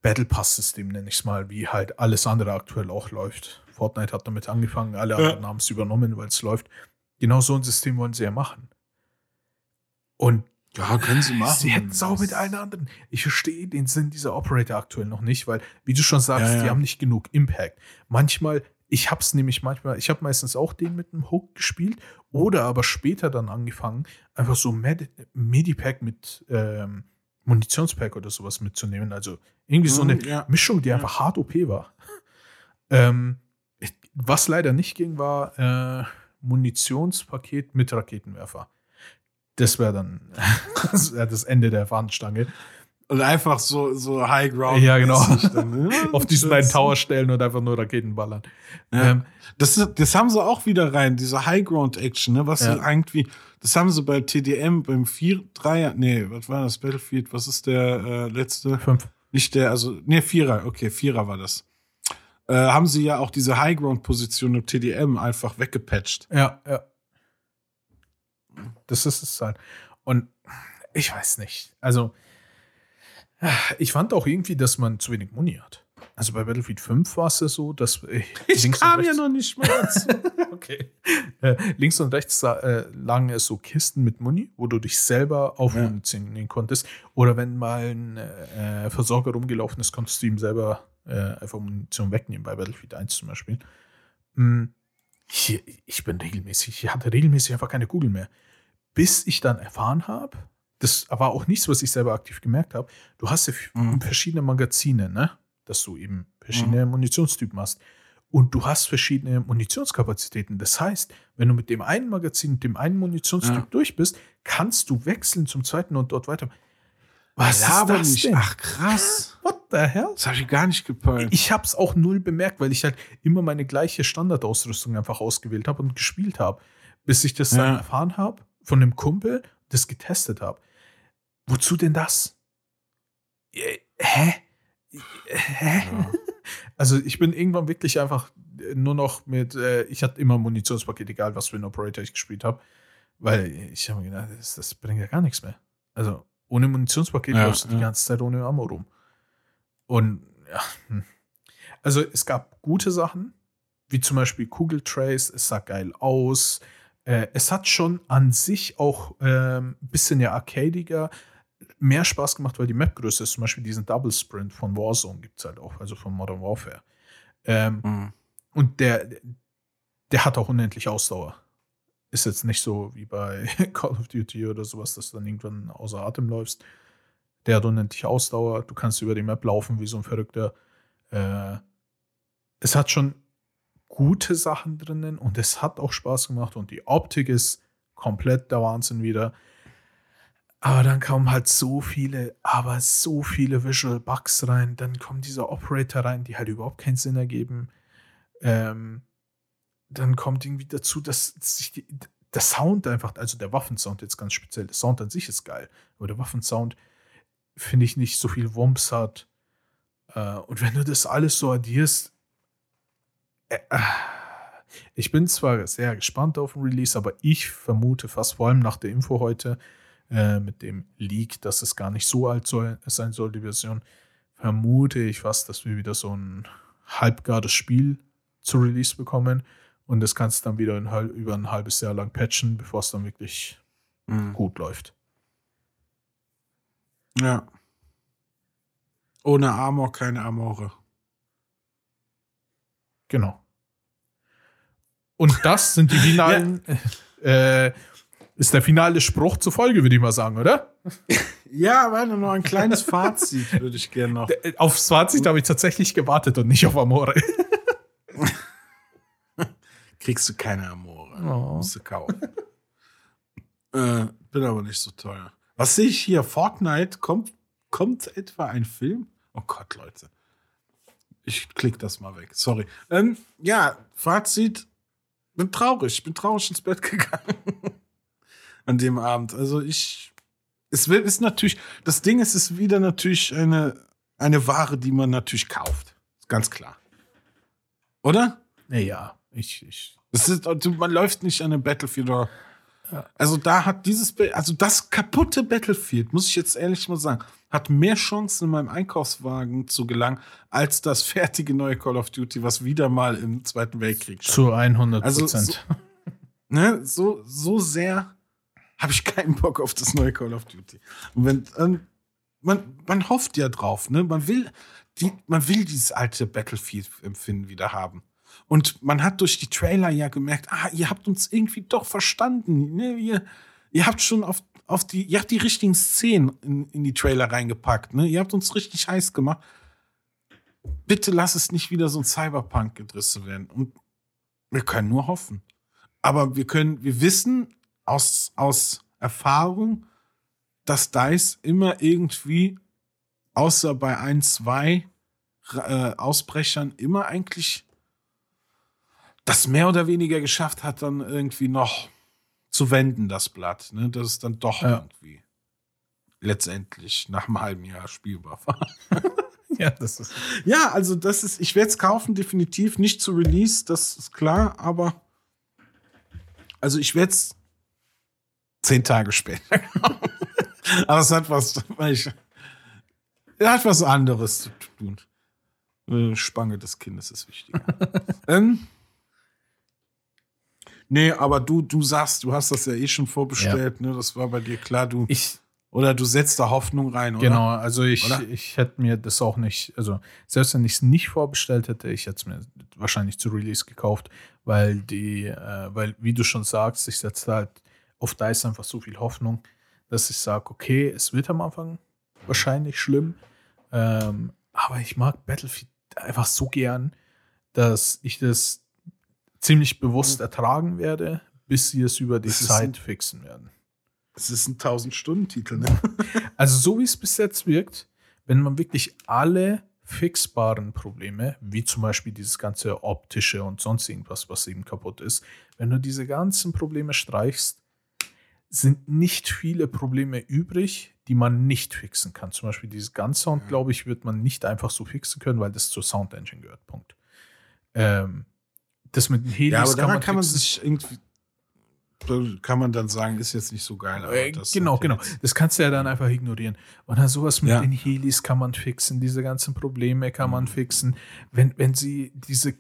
Battle Pass-System, nenne ich es mal, wie halt alles andere aktuell auch läuft. Fortnite hat damit angefangen, alle anderen haben es übernommen, weil es läuft. Genau so ein System wollen sie ja machen. Und Ja, können sie machen. sie hätten es auch mit allen anderen. Ich verstehe den Sinn dieser Operator aktuell noch nicht, weil, wie du schon sagst, Ja, ja. die haben nicht genug Impact. Manchmal, ich habe es nämlich manchmal, ich habe meistens auch den mit einem Hook gespielt oder aber später dann angefangen, einfach so Med Medipack mit ähm, Munitionspack oder sowas mitzunehmen. Also irgendwie so eine Mhm, ja. Mischung, die einfach hart OP war. *laughs* Ähm, was leider nicht ging, war äh, Munitionspaket mit Raketenwerfer. Das wäre dann *laughs* das, wär das Ende der Fahnenstange. Und einfach so, so High Ground. Ja, genau. Dann, ja, *laughs* Auf diesen einen Tower stellen und einfach nur Raketen ballern. Ja. Ähm, Das, das haben sie auch wieder rein, diese High Ground Action, ne? Was Ja. irgendwie, das haben sie bei TDM beim 4, 3er, nee, was war das? Battlefield, was ist der äh, letzte? fünf. Nicht der, also, nee, Vierer, okay, Vierer war das. Äh, haben sie ja auch diese High Ground Position im TDM einfach weggepatcht. Ja, ja. Das ist es halt. Und ich weiß nicht. Also, ich fand auch irgendwie, dass man zu wenig Muni hat. Also bei Battlefield 5 war es ja so, dass äh, Ich links kam ja noch nicht mal dazu. *laughs* okay. äh, links und rechts äh, lagen es so Kisten mit Muni, wo du dich selber aufmunitionieren konntest. Oder wenn mal ein äh, Versorger rumgelaufen ist, konntest du ihm selber äh, einfach Munition wegnehmen, bei Battlefield 1 zum Beispiel. Mm, Hier, ich bin regelmäßig, ich hatte regelmäßig einfach keine Kugel mehr. Bis ich dann erfahren habe, das war auch nichts, was ich selber aktiv gemerkt habe, du hast ja Mhm. verschiedene Magazine, ne? Dass du eben verschiedene Munitionstypen hast. Und du hast verschiedene Munitionskapazitäten. Das heißt, wenn du mit dem einen Magazin, dem einen Munitionsstück Ja. durch bist, kannst du wechseln zum zweiten und dort weiter. Was Laber ist das nicht. denn? Ach, krass. What the hell? Das habe ich gar nicht gepeilt. Ich habe es auch null bemerkt, weil ich halt immer meine gleiche Standardausrüstung einfach ausgewählt habe und gespielt habe, bis ich das dann Ja. erfahren habe von einem Kumpel, das getestet habe. Wozu denn das? Äh, Hä? Hä? Ja. *laughs* Also ich bin irgendwann wirklich einfach nur noch mit, äh, ich hatte immer ein Munitionspaket, egal was für ein Operator ich gespielt habe, weil ich habe mir gedacht, das, das bringt ja gar nichts mehr. Also ohne Munitionspaket Ja, läufst du die ja. ganze Zeit ohne Ammo rum. Und ja, hm. also es gab gute Sachen, wie zum Beispiel Kugeltrace, es sah geil aus. Äh, es hat schon an sich auch ein bisschen ja arcadiger, mehr Spaß gemacht, weil die Mapgröße ist. Zum Beispiel diesen Double Sprint von Warzone gibt es halt auch, also von Modern Warfare. Ähm, Mhm. und der, der hat auch unendlich Ausdauer. Ist jetzt nicht so wie bei *laughs* Call of Duty oder sowas, dass du dann irgendwann außer Atem läufst. Der hat unendlich Ausdauer. Du kannst über die Map laufen wie so ein Verrückter. Äh, es hat schon gute Sachen drinnen und es hat auch Spaß gemacht und die Optik ist komplett der Wahnsinn wieder. Aber dann kommen halt so viele, aber so viele Visual Bugs rein. Dann kommen diese Operator rein, die halt überhaupt keinen Sinn ergeben. Ähm, dann kommt irgendwie dazu, dass sich die, der Sound einfach, also der Waffensound jetzt ganz speziell, der Sound an sich ist geil, aber der Waffensound finde ich nicht so viel Wumms hat. Äh, und wenn du das alles so addierst, ich bin zwar sehr gespannt auf den Release, aber ich vermute fast vor allem nach der Info heute äh, mit dem Leak, dass es gar nicht so alt soll, sein soll, die Version, vermute ich fast, dass wir wieder so ein halbgares Spiel zu Release bekommen und das kannst du dann wieder halb- über ein halbes Jahr lang patchen, bevor es dann wirklich Mhm. gut läuft. Ja. Ohne Armor keine Amore. Genau. Und das sind die finalen, *laughs* äh, ist der finale Spruch zur Folge, würde ich mal sagen, oder? Ja, warte, noch ein kleines Fazit würde ich gerne noch. Äh, Auf 20 habe ich tatsächlich gewartet und nicht auf Amore. *laughs* Kriegst du keine Amore. Oh. Musst du kaufen. äh, bin aber nicht so teuer. Was sehe ich hier? Fortnite kommt, kommt etwa ein Film? Oh Gott, Leute. Ich klick das mal weg. Sorry. Ähm, ja, Fazit. Bin traurig. Ich bin traurig ins Bett gegangen. *laughs* An dem Abend. Also ich. Es wird, ist natürlich. Das Ding ist, es ist wieder natürlich eine, eine Ware, die man natürlich kauft. Ganz klar. Oder? Naja, ich, ich. Es ist, also man läuft nicht an einem Battlefield oder. Also da hat dieses, also das kaputte Battlefield, muss ich jetzt ehrlich mal sagen, hat mehr Chancen in meinem Einkaufswagen zu gelangen, als das *laughs* fertige neue Call of Duty, was wieder mal im Zweiten Weltkrieg stand. Zu 100 Also Prozent. Ne? So, so sehr habe ich keinen Bock auf das neue Call of Duty. Und wenn, ähm, man, man hofft ja drauf, ne? Man will, die, man will dieses alte Battlefield-Empfinden wieder haben. Und man hat durch die Trailer ja gemerkt, ah, ihr habt uns irgendwie doch verstanden. Ne? Ihr, ihr habt schon auf, auf die, ihr habt die richtigen Szenen in, in die Trailer reingepackt. Ne? Ihr habt uns richtig heiß gemacht. Bitte lass es nicht wieder so ein Cyberpunk-Gedrisse werden. Und wir können nur hoffen. Aber wir können, wir wissen aus, aus Erfahrung, dass DICE immer irgendwie, außer bei ein, zwei äh, Ausbrechern, immer eigentlich das mehr oder weniger geschafft hat, dann irgendwie noch zu wenden, das Blatt. Ne? Dass es dann doch Ja. irgendwie letztendlich nach einem halben Jahr spielbar war. *laughs* Ja, das ist. Ja, also das ist, ich werde es kaufen, definitiv. Nicht zu Release, das ist klar, aber also ich werde es zehn Tage später *laughs* kaufen. aber es hat was, weil ich, es hat was anderes zu tun. Äh, Spange des Kindes ist wichtiger. *laughs* ähm, nee, aber du, du sagst, du hast das ja eh schon vorbestellt, ne? Das war bei dir klar, du. Ich, Oder du setzt da Hoffnung rein, oder? Genau, also ich, Oder? ich hätte mir das auch nicht, also selbst wenn ich es nicht vorbestellt hätte, ich hätte es mir wahrscheinlich zu Release gekauft, weil die, äh, weil, wie du schon sagst, ich setze halt auf DICE einfach so viel Hoffnung, dass ich sage, okay, es wird am Anfang wahrscheinlich schlimm, ähm, aber ich mag Battlefield einfach so gern. dass ich das ziemlich bewusst ertragen werde, bis sie es über die Das Zeit fixen werden. Es ist ein 1000-Stunden-Titel, ne? *laughs* Also so wie es bis jetzt wirkt, wenn man wirklich alle fixbaren Probleme, wie zum Beispiel dieses ganze optische und sonst irgendwas, was eben kaputt ist, wenn du diese ganzen Probleme streichst, sind nicht viele Probleme übrig, die man nicht fixen kann. Zum Beispiel dieses Gun-Sound, glaube ich, wird man nicht einfach so fixen können, weil das zur Sound Engine gehört. Punkt. Ähm, das mit den Helis Ja, aber kann daran man, kann man sich irgendwie. Kann man dann sagen, ist jetzt nicht so geil. aber Äh, genau, genau. Das kannst du ja dann einfach ignorieren. Und dann sowas mit Ja. den Helis kann man fixen, diese ganzen Probleme kann man Mhm. fixen. Wenn, wenn sie diese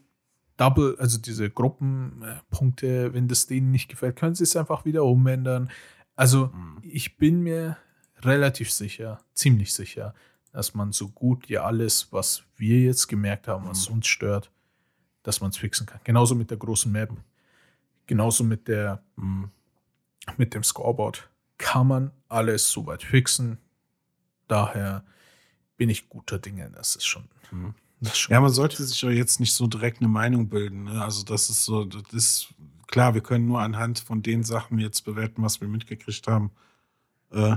Double, also diese Gruppenpunkte, wenn das denen nicht gefällt, können sie es einfach wieder umändern. Also Mhm. ich bin mir relativ sicher, ziemlich sicher, dass man so gut wie alles, was wir jetzt gemerkt haben, was Mhm. uns stört, dass man es fixen kann. Genauso mit der großen Map. Genauso mit der Mhm. mit dem Scoreboard kann man alles soweit fixen. Daher bin ich guter Dinge. Das ist schon. Mhm. Das ist schon Ja, man sollte sich aber jetzt nicht so direkt eine Meinung bilden. Ne? Also, das ist so, das ist klar, wir können nur anhand von den Sachen jetzt bewerten, was wir mitgekriegt haben. Äh,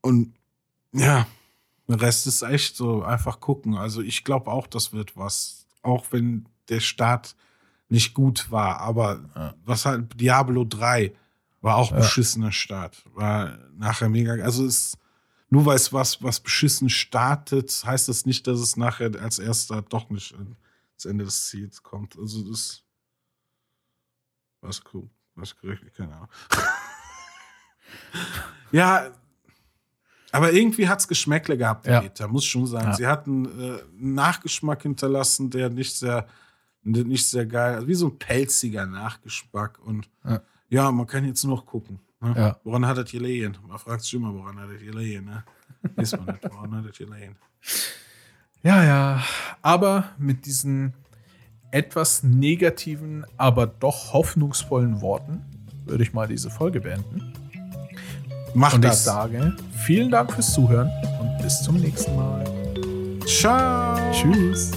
und ja, der Rest ist echt so einfach gucken. Also, ich glaube auch, das wird was. Auch wenn der Start nicht gut war. Aber Ja. was halt, Diablo 3 war auch Ja. beschissener Start. War nachher mega. Also, es nur weil es was, was beschissen startet, heißt das nicht, dass es nachher als erster doch nicht ans Ende des Ziels kommt. Also das was cool, was gerechnet, keine Ahnung. *laughs* ja, aber irgendwie hat's Geschmäckle gehabt, Ja. Beta, muss schon sagen. Ja. Sie hatten äh, einen Nachgeschmack hinterlassen, der nicht sehr, nicht sehr geil, also wie so ein pelziger Nachgeschmack. Und Ja. ja, man kann jetzt noch gucken. Ne? Woran hat das gelegen? Man fragt sich immer, woran hat das gelegen, ne? Weiß man nicht, woran hat das gelegen? Ja, ja. Aber mit diesen etwas negativen, aber doch hoffnungsvollen Worten würde ich mal diese Folge beenden. Mach Und ich das. sage vielen Dank fürs Zuhören und bis zum nächsten Mal. Ciao. Tschüss.